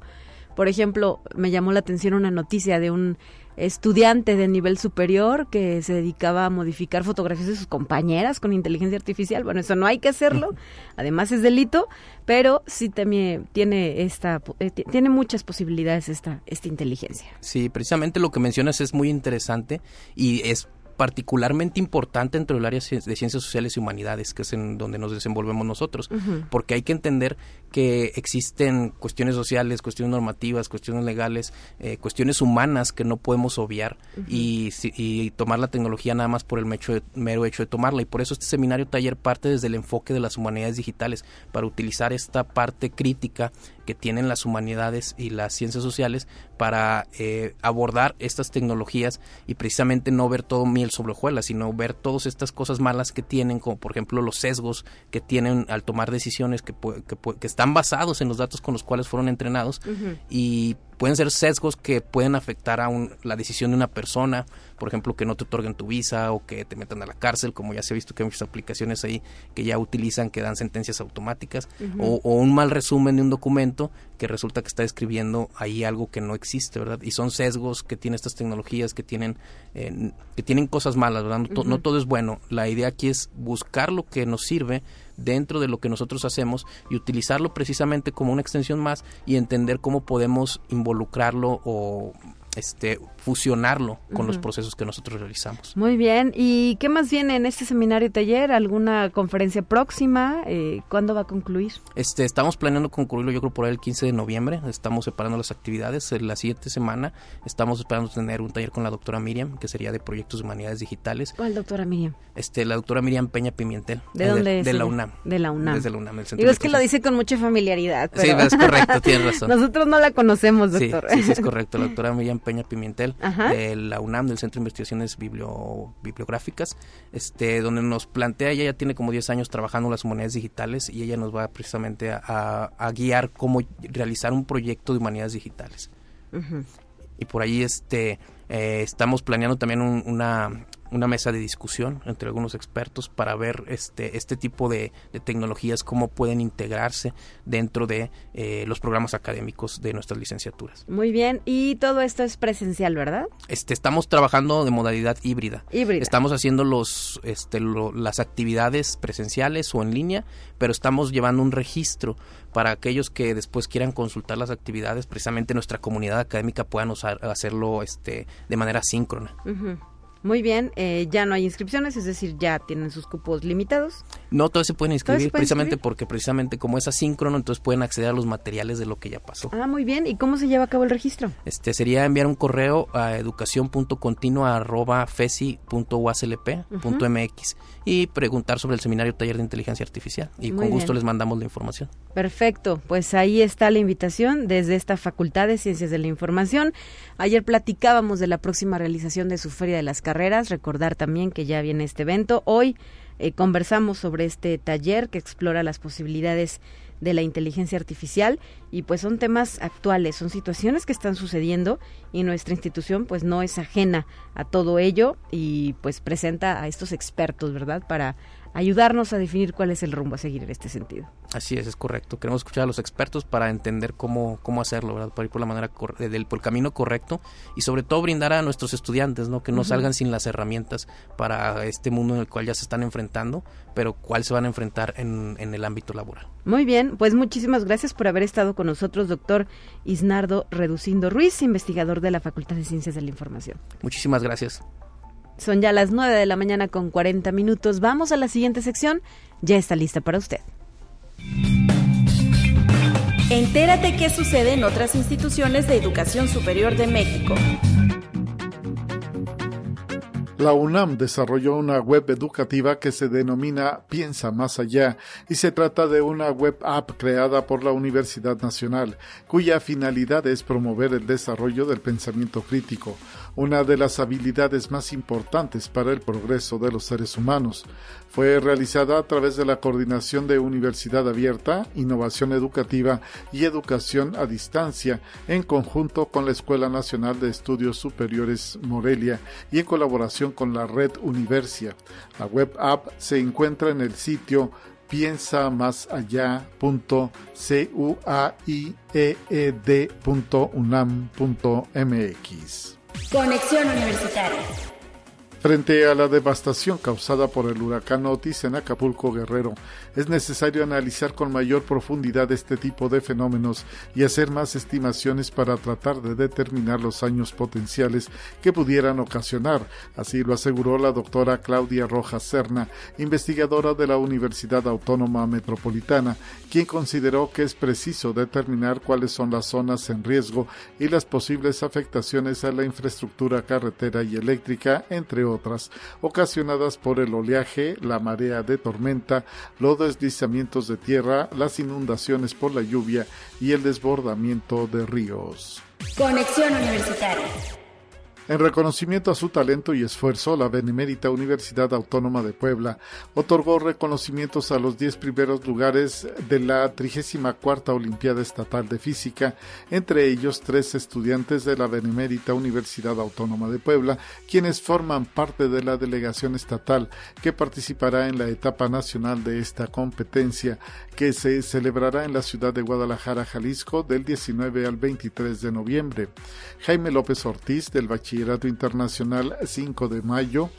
por ejemplo, me llamó la atención una noticia de un estudiante de nivel superior que se dedicaba a modificar fotografías de sus compañeras con inteligencia artificial. Bueno, eso no hay que hacerlo, además es delito, pero sí también tiene esta eh, tiene muchas posibilidades esta esta inteligencia. Sí, precisamente lo que mencionas es muy interesante y es particularmente importante dentro del área de ciencias sociales y humanidades, que es en donde nos desenvolvemos nosotros, porque hay que entender que existen cuestiones sociales, cuestiones normativas, cuestiones legales, eh, cuestiones humanas que no podemos obviar y, tomar la tecnología nada más por el mero hecho de tomarla. Y por eso este seminario taller parte desde el enfoque de las humanidades digitales, para utilizar esta parte crítica que tienen las humanidades y las ciencias sociales para eh, abordar estas tecnologías y precisamente no ver todo miel sobre hojuelas, sino ver todas estas cosas malas que tienen, como por ejemplo los sesgos que tienen al tomar decisiones que, que, están basados en los datos con los cuales fueron entrenados y pueden ser sesgos que pueden afectar a la decisión de una persona, por ejemplo, que no te otorguen tu visa o que te metan a la cárcel, como ya se ha visto que hay muchas aplicaciones ahí que ya utilizan, que dan sentencias automáticas, o, un mal resumen de un documento que resulta que está escribiendo ahí algo que no existe, ¿verdad? Y son sesgos que tienen estas tecnologías, que tienen, eh, que tienen cosas malas, ¿verdad? no todo es bueno. La idea aquí es buscar lo que nos sirve dentro de lo que nosotros hacemos y utilizarlo precisamente como una extensión más y entender cómo podemos involucrarlo o este fusionarlo con los procesos que nosotros realizamos. Muy bien. ¿Y qué más viene en este seminario taller? ¿Alguna conferencia próxima? Eh, ¿Cuándo va a concluir? Este, estamos planeando concluirlo yo creo por el 15 de noviembre. Estamos separando las actividades. La siguiente semana estamos esperando tener un taller con la doctora Miriam, que sería de proyectos de humanidades digitales. ¿Cuál doctora Miriam? Este, la doctora Miriam Peña Pimientel. ¿De dónde es? De la UNAM. De la UNAM. Desde la UNAM. Del Digo, es que lo dice con mucha familiaridad. Sí, es correcto, tienes razón. Nosotros no la conocemos, doctor. Sí, sí, es correcto. La doctora Miriam Peña Pimentel, de la UNAM, del Centro de Investigaciones Biblio, Bibliográficas, este, donde nos plantea, ella ya tiene como 10 años trabajando en las humanidades digitales y ella nos va precisamente a, a guiar cómo realizar un proyecto de humanidades digitales. Y por ahí este, eh, estamos planeando también una, una mesa de discusión entre algunos expertos para ver este, este tipo de, tecnologías, cómo pueden integrarse dentro de eh, los programas académicos de nuestras licenciaturas. Muy bien, y todo esto es presencial, ¿verdad? Este, estamos trabajando de modalidad híbrida. Híbrida. Estamos haciendo los, este, las actividades presenciales o en línea, pero estamos llevando un registro para aquellos que después quieran consultar las actividades, precisamente nuestra comunidad académica puedan usar, hacerlo este, de manera síncrona. Muy bien, eh, ya no hay inscripciones, es decir, ya tienen sus cupos limitados. No, todos se pueden inscribir precisamente porque precisamente como es asíncrono, entonces pueden acceder a los materiales de lo que ya pasó. Ah, muy bien. ¿Y cómo se lleva a cabo el registro? Este sería enviar un correo a educación.continua@fesi.uaslp.mx y preguntar sobre el seminario taller de inteligencia artificial y con gusto les mandamos la información. Perfecto, pues ahí está la invitación desde esta Facultad de Ciencias de la Información. Ayer platicábamos de la próxima realización de su Feria de las Carreras, recordar también que ya viene este evento. Hoy eh, conversamos sobre este taller que explora las posibilidades de la inteligencia artificial y pues son temas actuales, son situaciones que están sucediendo y nuestra institución pues no es ajena a todo ello y pues presenta a estos expertos, ¿verdad? Para ayudarnos a definir cuál es el rumbo a seguir en este sentido. Así es, es correcto. Queremos escuchar a los expertos para entender cómo, cómo hacerlo, ¿verdad? Para ir por la manera del por el camino correcto y sobre todo brindar a nuestros estudiantes, ¿no? Que no salgan sin las herramientas para este mundo en el cual ya se están enfrentando, pero cuál se van a enfrentar en, en el ámbito laboral. Muy bien, pues muchísimas gracias por haber estado con nosotros, doctor Isnardo Reducindo Ruiz, investigador de la Facultad de Ciencias de la Información. Muchísimas gracias. Son ya las 9 de la mañana con 40 minutos. Vamos a la siguiente sección. Ya está lista para usted. Entérate qué sucede en otras instituciones de educación superior de México. La UNAM desarrolló una web educativa que se denomina Piensa Más Allá y se trata de una web app creada por la Universidad Nacional, cuya finalidad es promover el desarrollo del pensamiento crítico, una de las habilidades más importantes para el progreso de los seres humanos. Fue realizada a través de la coordinación de Universidad Abierta, Innovación Educativa y Educación a Distancia, en conjunto con la Escuela Nacional de Estudios Superiores Morelia y en colaboración con la red Universia. La web app se encuentra en el sitio piensa más Conexión Universitaria. Frente a la devastación causada por el huracán Otis en Acapulco Guerrero, es necesario analizar con mayor profundidad este tipo de fenómenos y hacer más estimaciones para tratar de determinar los años potenciales que pudieran ocasionar. Así lo aseguró la doctora Claudia Rojas Serna, investigadora de la Universidad Autónoma Metropolitana, quien consideró que es preciso determinar cuáles son las zonas en riesgo y las posibles afectaciones a la infraestructura carretera y eléctrica, entre otros otras, ocasionadas por el oleaje, la marea de tormenta, los deslizamientos de tierra, las inundaciones por la lluvia y el desbordamiento de ríos. Conexión Universitaria. En reconocimiento a su talento y esfuerzo, la Benemérita Universidad Autónoma de Puebla otorgó reconocimientos a los 10 primeros lugares de la 34 Olimpiada Estatal de Física, entre ellos tres estudiantes de la Benemérita Universidad Autónoma de Puebla, quienes forman parte de la delegación estatal que participará en la etapa nacional de esta competencia, que se celebrará en la ciudad de Guadalajara, Jalisco, del 19 al 23 de noviembre. Jaime López Ortiz, del Bachillerato Internacional 5 de Mayo,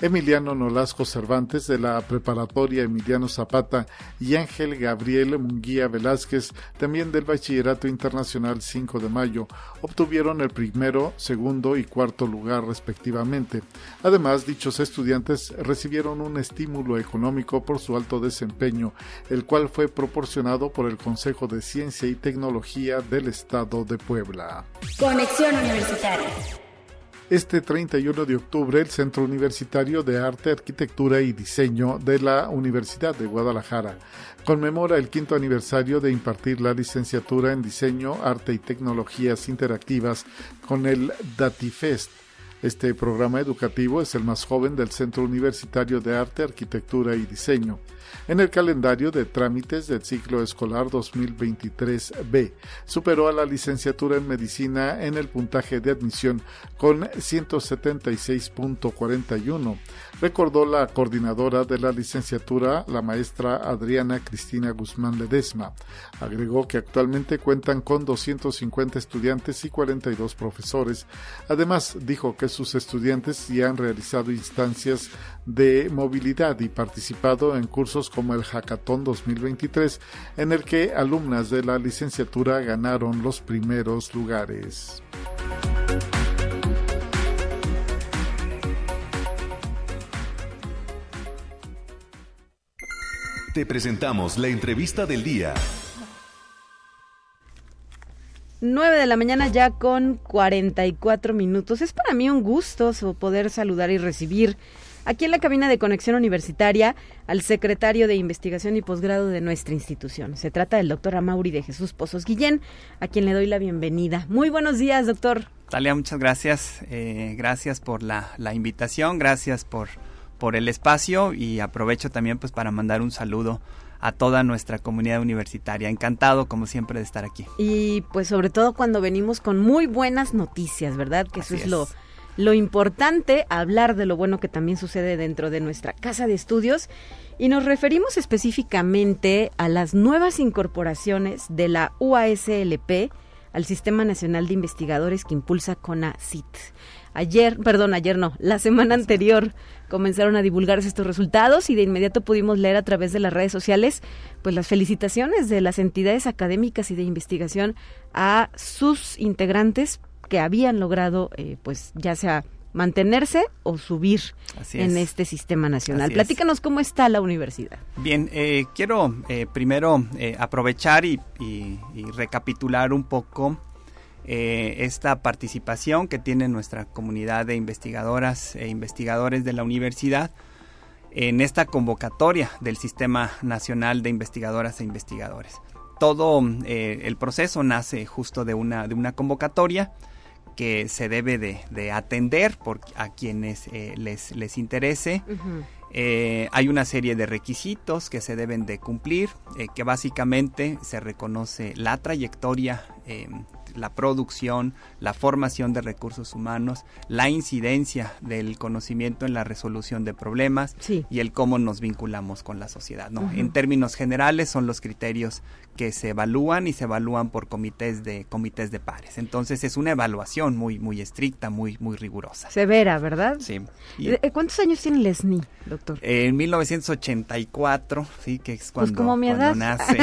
Emiliano Nolasco Cervantes de la Preparatoria Emiliano Zapata y Ángel Gabriel Munguía Velázquez, también del Bachillerato Internacional 5 de Mayo, obtuvieron el primero, segundo y cuarto lugar respectivamente. Además, dichos estudiantes recibieron un estímulo económico por su alto desempeño, el cual fue proporcionado por el Consejo de Ciencia y Tecnología del Estado de Puebla. Conexión Universitaria. Este 31 de octubre, el Centro Universitario de Arte, Arquitectura y Diseño de la Universidad de Guadalajara conmemora el quinto aniversario de impartir la licenciatura en Diseño, Arte y Tecnologías Interactivas con el DatiFest. Este programa educativo es el más joven del Centro Universitario de Arte, Arquitectura y Diseño en el calendario de trámites del ciclo escolar 2023B. Superó a la licenciatura en medicina en el puntaje de admisión con 176.41. Recordó la coordinadora de la licenciatura, la maestra Adriana Cristina Guzmán Ledesma. Agregó que actualmente cuentan con 250 estudiantes y 42 profesores. Además, dijo que sus estudiantes ya han realizado instancias de movilidad y participado en cursos como el Hackathon 2023, en el que alumnas de la licenciatura ganaron los primeros lugares. Te presentamos la entrevista del día. 9 de la mañana ya con 44 minutos. Es para mí un gusto poder saludar y recibir aquí en la cabina de conexión universitaria al secretario de Investigación y Posgrado de nuestra institución. Se trata del doctor Amauri de Jesús Pozos Guillén, a quien le doy la bienvenida. Muy buenos días, doctor. Talia, muchas gracias. Eh, gracias por la, invitación, gracias por, por el espacio y aprovecho también pues para mandar un saludo a toda nuestra comunidad universitaria. Encantado, como siempre, de estar aquí. Y pues sobre todo cuando venimos con muy buenas noticias, ¿verdad? Que eso es, lo lo importante, hablar de lo bueno que también sucede dentro de nuestra casa de estudios y nos referimos específicamente a las nuevas incorporaciones de la UASLP al Sistema Nacional de Investigadores que impulsa CONACIT. Ayer, perdón, ayer no, la semana anterior comenzaron a divulgarse estos resultados y de inmediato pudimos leer a través de las redes sociales pues las felicitaciones de las entidades académicas y de investigación a sus integrantes que habían logrado, eh, pues ya sea mantenerse o subir en este sistema nacional. Platícanos cómo está la universidad. Bien, eh, quiero eh, primero aprovechar y, recapitular un poco esta participación que tiene nuestra comunidad de investigadoras e investigadores de la universidad en esta convocatoria del Sistema Nacional de Investigadoras e Investigadores. Todo el proceso nace justo de una, de una convocatoria que se debe de, atender por, a quienes eh, les, les interese. Eh, hay una serie de requisitos que se deben de cumplir, eh, que básicamente se reconoce la trayectoria la producción, la formación de recursos humanos, la incidencia del conocimiento en la resolución de problemas y el cómo nos vinculamos con la sociedad. ¿no? En términos generales son los criterios que se evalúan y se evalúan por comités de comités de pares. Entonces es una evaluación muy muy estricta, muy muy rigurosa. Severa, ¿verdad? Sí. Eh, ¿Cuántos años tiene Lesni, doctor? En 1984, sí, que es pues cuando, pues nace.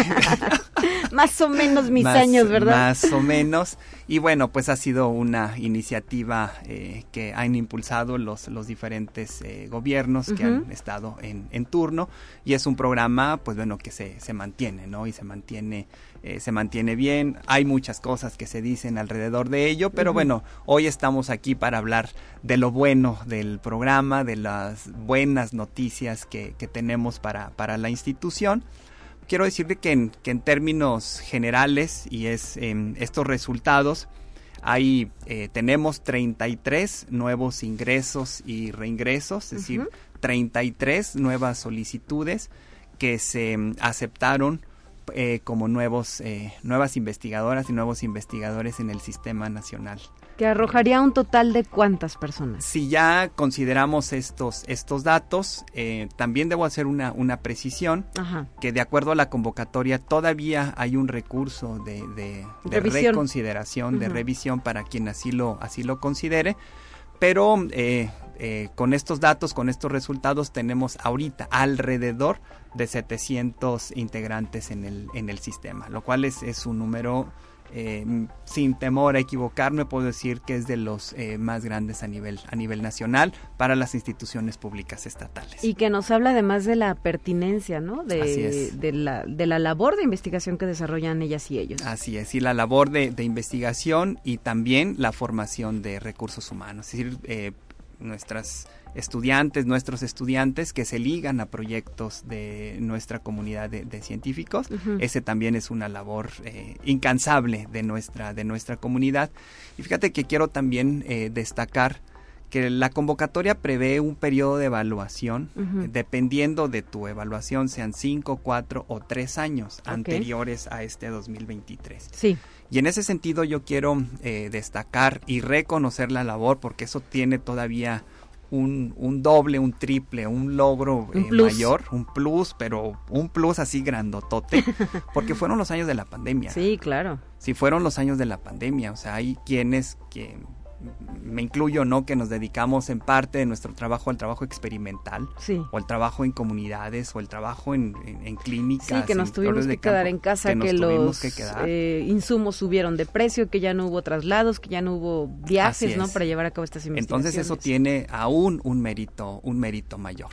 más o menos mis años, ¿verdad? Más o menos. Y bueno, pues ha sido una iniciativa eh, que han impulsado los, los diferentes eh, gobiernos que han estado en, en, turno y es un programa, pues bueno, que se, se mantiene, ¿no? Y se mantiene, eh, se mantiene bien. Hay muchas cosas que se dicen alrededor de ello, pero bueno, hoy estamos aquí para hablar de lo bueno del programa, de las buenas noticias que, que tenemos para, para la institución quiero decirle que en, que en términos generales y es en estos resultados hay eh, tenemos 33 nuevos ingresos y reingresos, es decir, 33 nuevas solicitudes que se mm, aceptaron eh, como nuevos eh, nuevas investigadoras y nuevos investigadores en el sistema nacional que arrojaría un total de cuántas personas. Si ya consideramos estos, estos datos, eh, también debo hacer una, una precisión, que de acuerdo a la convocatoria todavía hay un recurso de, de, reconsideración, de revisión para quien así lo, así lo considere. Pero eh, eh, con estos datos, con estos resultados, tenemos ahorita alrededor de 700 integrantes en el, en el sistema, lo cual es, es un número eh, sin temor a equivocarme, puedo decir que es de los eh, más grandes a nivel, a nivel nacional para las instituciones públicas estatales. Y que nos habla además de la pertinencia, ¿no? De, de, la, de la labor de investigación que desarrollan ellas y ellos. Así es, y la labor de, de investigación y también la formación de recursos humanos. Es decir, eh, nuestras estudiantes, nuestros estudiantes que se ligan a proyectos de nuestra comunidad de, científicos. Ese también es una labor eh, incansable de nuestra, de nuestra comunidad. Y fíjate que quiero también eh, destacar que la convocatoria prevé un periodo de evaluación, dependiendo de tu evaluación, sean cinco, cuatro o tres años anteriores a este 2023. Sí. Y en ese sentido yo quiero eh, destacar y reconocer la labor, porque eso tiene todavía un, un doble, un triple, un logro eh, mayor, un plus, pero un plus así grandotote, porque fueron los años de la pandemia. Sí, claro. Sí, fueron los años de la pandemia, o sea, hay quienes que me incluyo, ¿no? Que nos dedicamos en parte de nuestro trabajo al trabajo experimental, o el trabajo en comunidades, o el trabajo en, clínicas. Sí, que nos tuvimos que quedar en casa, que, los eh, insumos subieron de precio, que ya no hubo traslados, que ya no hubo viajes, ¿no? Para llevar a cabo estas investigaciones. Entonces eso tiene aún un mérito, un mérito mayor.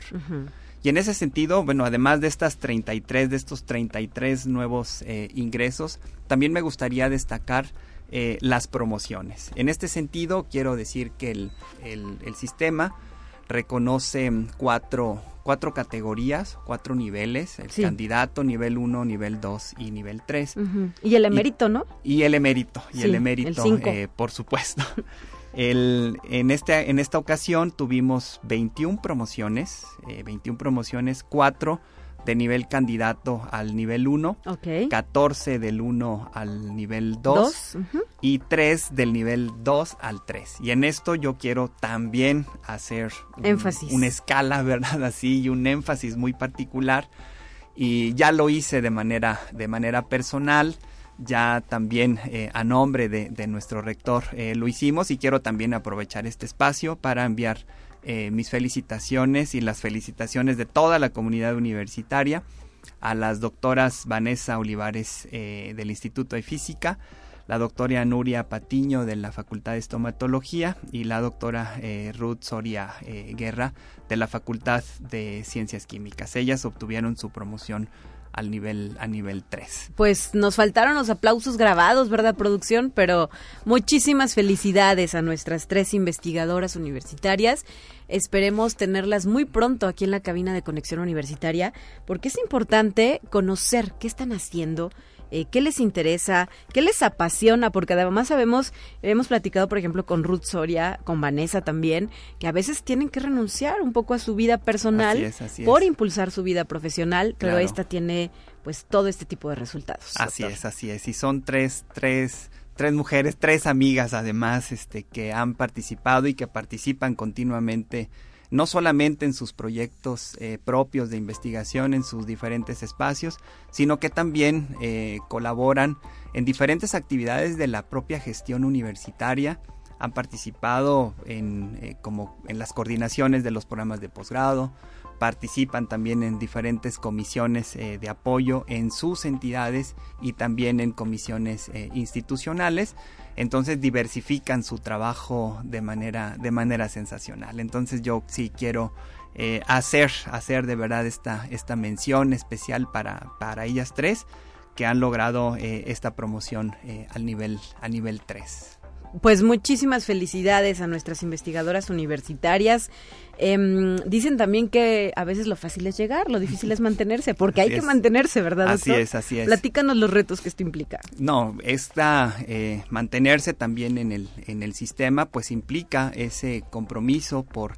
Y en ese sentido, bueno, además de estas 33, de estos 33 nuevos eh, ingresos, también me gustaría destacar eh, las promociones. En este sentido, quiero decir que el, el, sistema reconoce cuatro, cuatro categorías, cuatro niveles, el candidato, nivel 1, nivel 2 y nivel 3. Y el emérito, ¿no? Y el emérito, y el emérito, eh, por supuesto. El, en, este, en esta ocasión tuvimos 21 promociones, 21 eh, promociones, 4 de nivel candidato al nivel 1, 14 del 1 al nivel 2 y 3 del nivel 2 al 3. Y en esto yo quiero también hacer énfasis. una escala, ¿verdad? Así, y un énfasis muy particular. Y ya lo hice de manera, de manera personal ya también eh, a nombre de, de nuestro rector eh, lo hicimos y quiero también aprovechar este espacio para enviar eh, mis felicitaciones y las felicitaciones de toda la comunidad universitaria a las doctoras Vanessa Olivares eh, del Instituto de Física, la doctora Nuria Patiño de la Facultad de Estomatología y la doctora eh, Ruth Soria Guerra de la Facultad de Ciencias Químicas. Ellas obtuvieron su promoción al nivel a nivel 3. Pues nos faltaron los aplausos grabados, ¿verdad, producción? Pero muchísimas felicidades a nuestras tres investigadoras universitarias. Esperemos tenerlas muy pronto aquí en la cabina de conexión universitaria, porque es importante conocer qué están haciendo, eh, qué les interesa, qué les apasiona, porque además sabemos, hemos platicado por ejemplo con Ruth Soria, con Vanessa también, que a veces tienen que renunciar un poco a su vida personal por impulsar su vida profesional, pero esta tiene pues todo este tipo de resultados. Así es, así es, y son tres, tres tres mujeres, tres amigas además, este, que han participado y que participan continuamente no solamente en sus proyectos eh, propios de investigación en sus diferentes espacios, sino que también eh, colaboran en diferentes actividades de la propia gestión universitaria, han participado en, eh, como en las coordinaciones de los programas de posgrado, participan también en diferentes comisiones de apoyo en sus entidades y también en comisiones institucionales entonces diversifican su trabajo de manera, de manera sensacional. Entonces yo sí quiero eh, hacer, hacer de verdad esta, esta mención especial para, para ellas tres que han logrado eh, esta promoción eh, al nivel, a nivel 3. Pues muchísimas felicidades a nuestras investigadoras universitarias. Em, dicen también que a veces lo fácil es llegar, lo difícil es mantenerse, porque hay que mantenerse, ¿verdad? Así es, así es. Platícanos los retos que esto implica. No, esta eh, mantenerse también en el en el sistema, pues implica ese compromiso por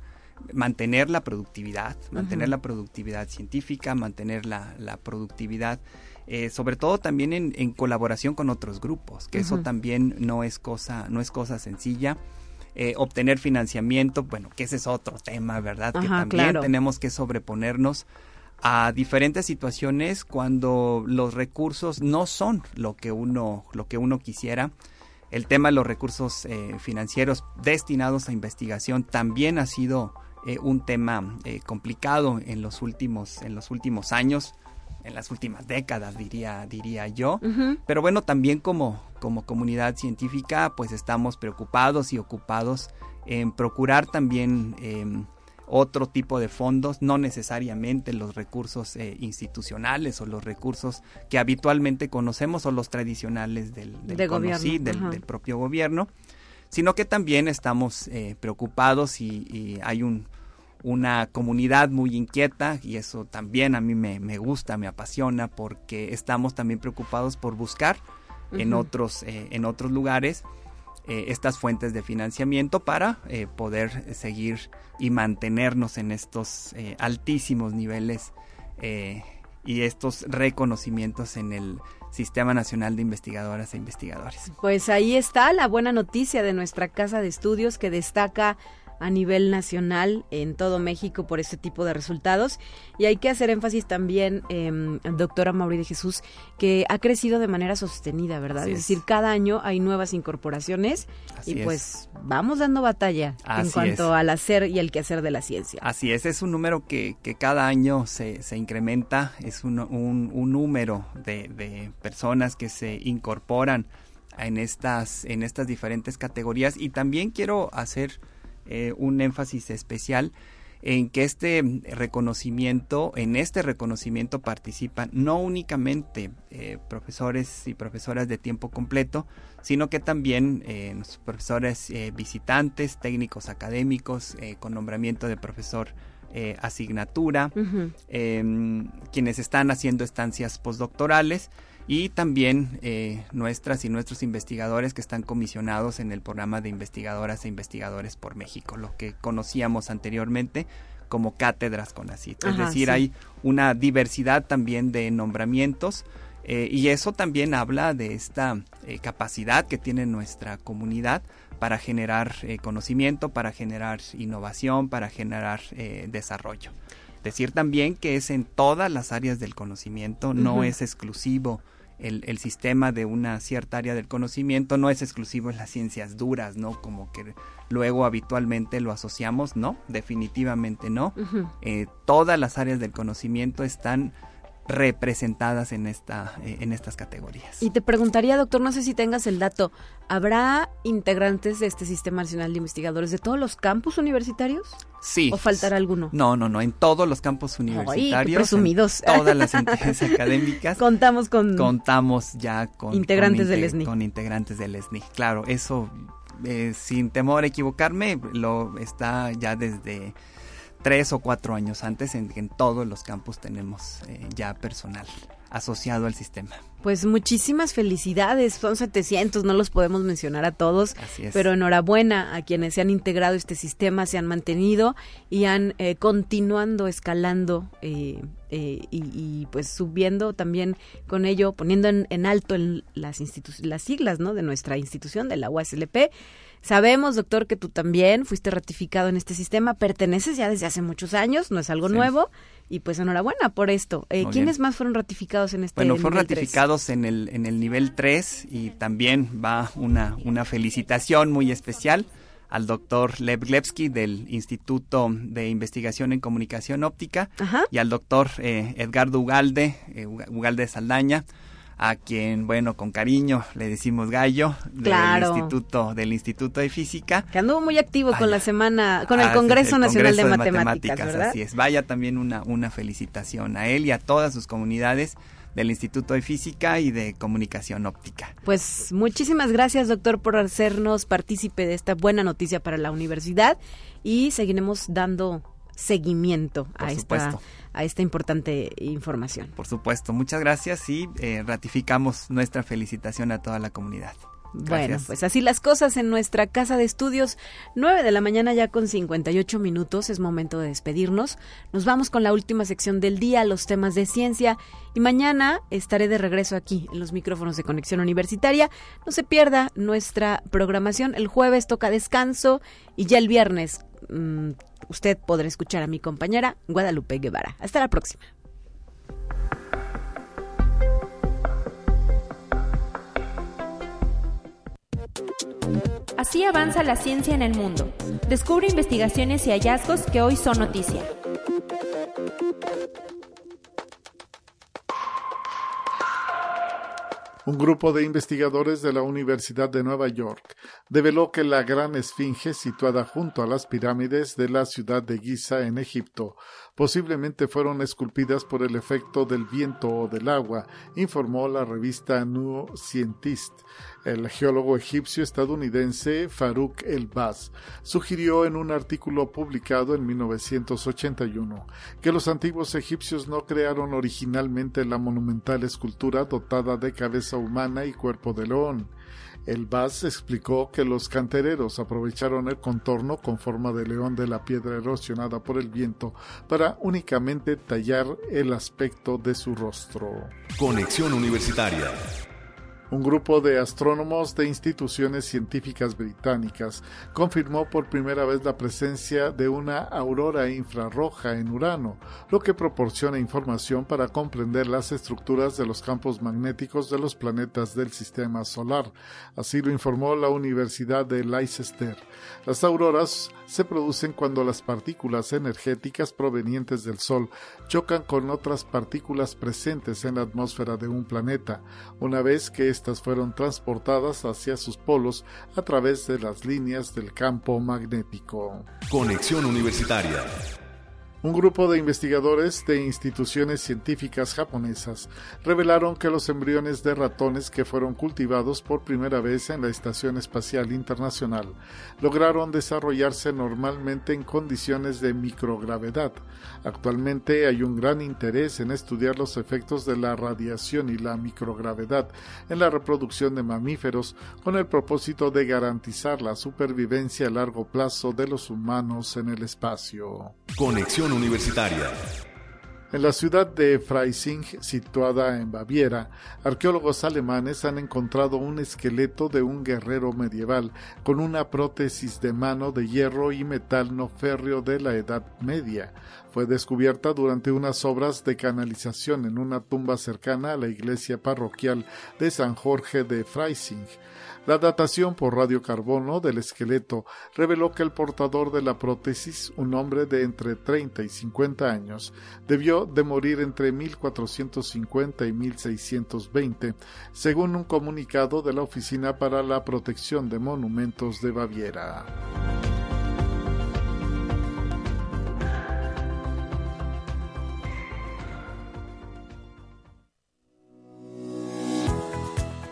mantener la productividad, mantener la productividad científica, mantener la, la productividad eh, sobre todo también en, colaboración con otros grupos, que eso también no es cosa, no es cosa sencilla. Eh, obtener financiamiento, bueno, que ese es otro tema, ¿verdad? que también tenemos que sobreponernos a diferentes situaciones cuando los recursos no son lo que uno, lo que uno quisiera. el tema de los recursos eh, financieros destinados a investigación también ha sido eh, un tema complicado en los últimos en los últimos años en las últimas décadas diría diría yo pero bueno también como como comunidad científica pues estamos preocupados y ocupados en procurar también em, otro tipo de fondos, no necesariamente los recursos eh, institucionales o los recursos que habitualmente conocemos o los tradicionales del, del, gobierno. del, propio gobierno, sino que también estamos eh, preocupados y, hay un, una comunidad muy inquieta y eso también a mí me, me gusta, me apasiona porque estamos también preocupados por buscar en, otros, eh, en otros lugares eh, estas fuentes de financiamiento para eh, poder seguir y mantenernos en estos altísimos niveles y estos reconocimientos en el Sistema Nacional de Investigadoras e Investigadores. Pues ahí está la buena noticia de nuestra casa de estudios que destaca a nivel nacional en todo México por este tipo de resultados. Y hay que hacer énfasis también, eh, doctora Mauri de Jesús, que ha crecido de manera sostenida, ¿verdad? es. decir, cada año hay nuevas incorporaciones y pues vamos dando batalla en cuanto al hacer y el quehacer de la ciencia. Así es, es un número que, que cada año se, se incrementa, es un, un, un número de, de personas que se incorporan en estas, en estas diferentes categorías y también quiero hacer eh, un énfasis especial en que este reconocimiento, en este reconocimiento participan no únicamente eh, profesores y profesoras de tiempo completo, sino que también eh, profesores visitantes, técnicos académicos, con nombramiento de profesor asignatura, em, quienes están haciendo estancias postdoctorales y también eh, nuestras y nuestros investigadores que están comisionados en el programa de investigadoras e investigadores por México, lo que conocíamos anteriormente como cátedras con así. Es decir, hay una diversidad también de nombramientos eh, y eso también habla de esta eh, capacidad que tiene nuestra comunidad para generar conocimiento, para generar innovación, para generar desarrollo. Decir también que es en todas las áreas del conocimiento, no es exclusivo el, sistema de una cierta área del conocimiento no es exclusivo en las ciencias duras, ¿no? Como que luego habitualmente lo asociamos, ¿no? Definitivamente no. Eh, todas las áreas del conocimiento están representadas en esta eh, en estas categorías. Y te preguntaría, doctor, no sé si tengas el dato, ¿habrá integrantes de este Sistema Nacional de Investigadores de todos los campus universitarios? Sí. ¿O faltará alguno? No, no, no, en todos los campos universitarios. presumidos. todas las entidades académicas. Contamos con contamos ya con integrantes del SNI. Con integrantes del SNI. Claro, eso eh, sin temor a equivocarme, lo está ya desde tres o cuatro años antes en en todos los campos tenemos eh, ya personal asociado al sistema. Pues muchísimas felicidades, son 700, no los podemos mencionar a todos, pero enhorabuena a quienes se han integrado este sistema, se han mantenido y han eh, continuando escalando eh, y, pues subiendo también con ello, poniendo en, alto en las, las siglas ¿no? de nuestra institución, de la USLP. Sabemos, doctor, que tú también fuiste ratificado en este sistema, perteneces ya desde hace muchos años, no es algo nuevo, y pues enhorabuena por esto. Eh, ¿Quiénes más fueron ratificados en este Bueno, fueron ratificados en el, en el nivel 3 y también va una, una felicitación muy especial al doctor Lev Glebsky del Instituto de Investigación en Comunicación Óptica y al doctor eh, Edgardo Ugalde, eh, Ugalde Saldaña, a quien, bueno, con cariño le decimos Gallo, del Instituto del Instituto de Física. Que anduvo muy activo con la semana, con el ah, Congreso Nacional de, Matemáticas. Así es. Vaya también una, una felicitación a él y a todas sus comunidades del Instituto de Física y de Comunicación Óptica. Pues muchísimas gracias, doctor, por hacernos partícipe de esta buena noticia para la universidad y seguiremos dando seguimiento a esta a esta importante información. Por supuesto, muchas gracias y eh, ratificamos nuestra felicitación a toda la comunidad. Bueno, pues así las cosas en nuestra casa de estudios. 9 de la mañana ya con 58 minutos, es momento de despedirnos. Nos vamos con la última sección del día, los temas de ciencia. Y mañana estaré de regreso aquí en los micrófonos de Conexión Universitaria. No se pierda nuestra programación. El jueves toca descanso y ya el viernes mm, usted podrá escuchar a mi compañera Guadalupe Guevara. Hasta la próxima. Así avanza la ciencia en el mundo. Descubre investigaciones y hallazgos que hoy son noticia. Un grupo de investigadores de la Universidad de Nueva York develó que la gran esfinge situada junto a las pirámides de la ciudad de Giza en Egipto posiblemente fueron esculpidas por el efecto del viento o del agua, informó la revista New Scientist. El geólogo egipcio estadounidense Farouk El-Baz sugirió en un artículo publicado en 1981 que los antiguos egipcios no crearon originalmente la monumental escultura dotada de cabeza humana y cuerpo de león. El Bass explicó que los cantereros aprovecharon el contorno con forma de león de la piedra erosionada por el viento para únicamente tallar el aspecto de su rostro. Conexión Universitaria un grupo de astrónomos de instituciones científicas británicas confirmó por primera vez la presencia de una aurora infrarroja en Urano, lo que proporciona información para comprender las estructuras de los campos magnéticos de los planetas del sistema solar. Así lo informó la Universidad de Leicester. Las auroras se producen cuando las partículas energéticas provenientes del Sol chocan con otras partículas presentes en la atmósfera de un planeta. Una vez que estas fueron transportadas hacia sus polos a través de las líneas del campo magnético. Conexión Universitaria un grupo de investigadores de instituciones científicas japonesas revelaron que los embriones de ratones que fueron cultivados por primera vez en la Estación Espacial Internacional lograron desarrollarse normalmente en condiciones de microgravedad. Actualmente hay un gran interés en estudiar los efectos de la radiación y la microgravedad en la reproducción de mamíferos con el propósito de garantizar la supervivencia a largo plazo de los humanos en el espacio. Conexión Universitaria. En la ciudad de Freising, situada en Baviera, arqueólogos alemanes han encontrado un esqueleto de un guerrero medieval con una prótesis de mano de hierro y metal no férreo de la Edad Media. Fue descubierta durante unas obras de canalización en una tumba cercana a la iglesia parroquial de San Jorge de Freising. La datación por radiocarbono del esqueleto reveló que el portador de la prótesis, un hombre de entre 30 y 50 años, debió de morir entre 1450 y 1620, según un comunicado de la Oficina para la Protección de Monumentos de Baviera.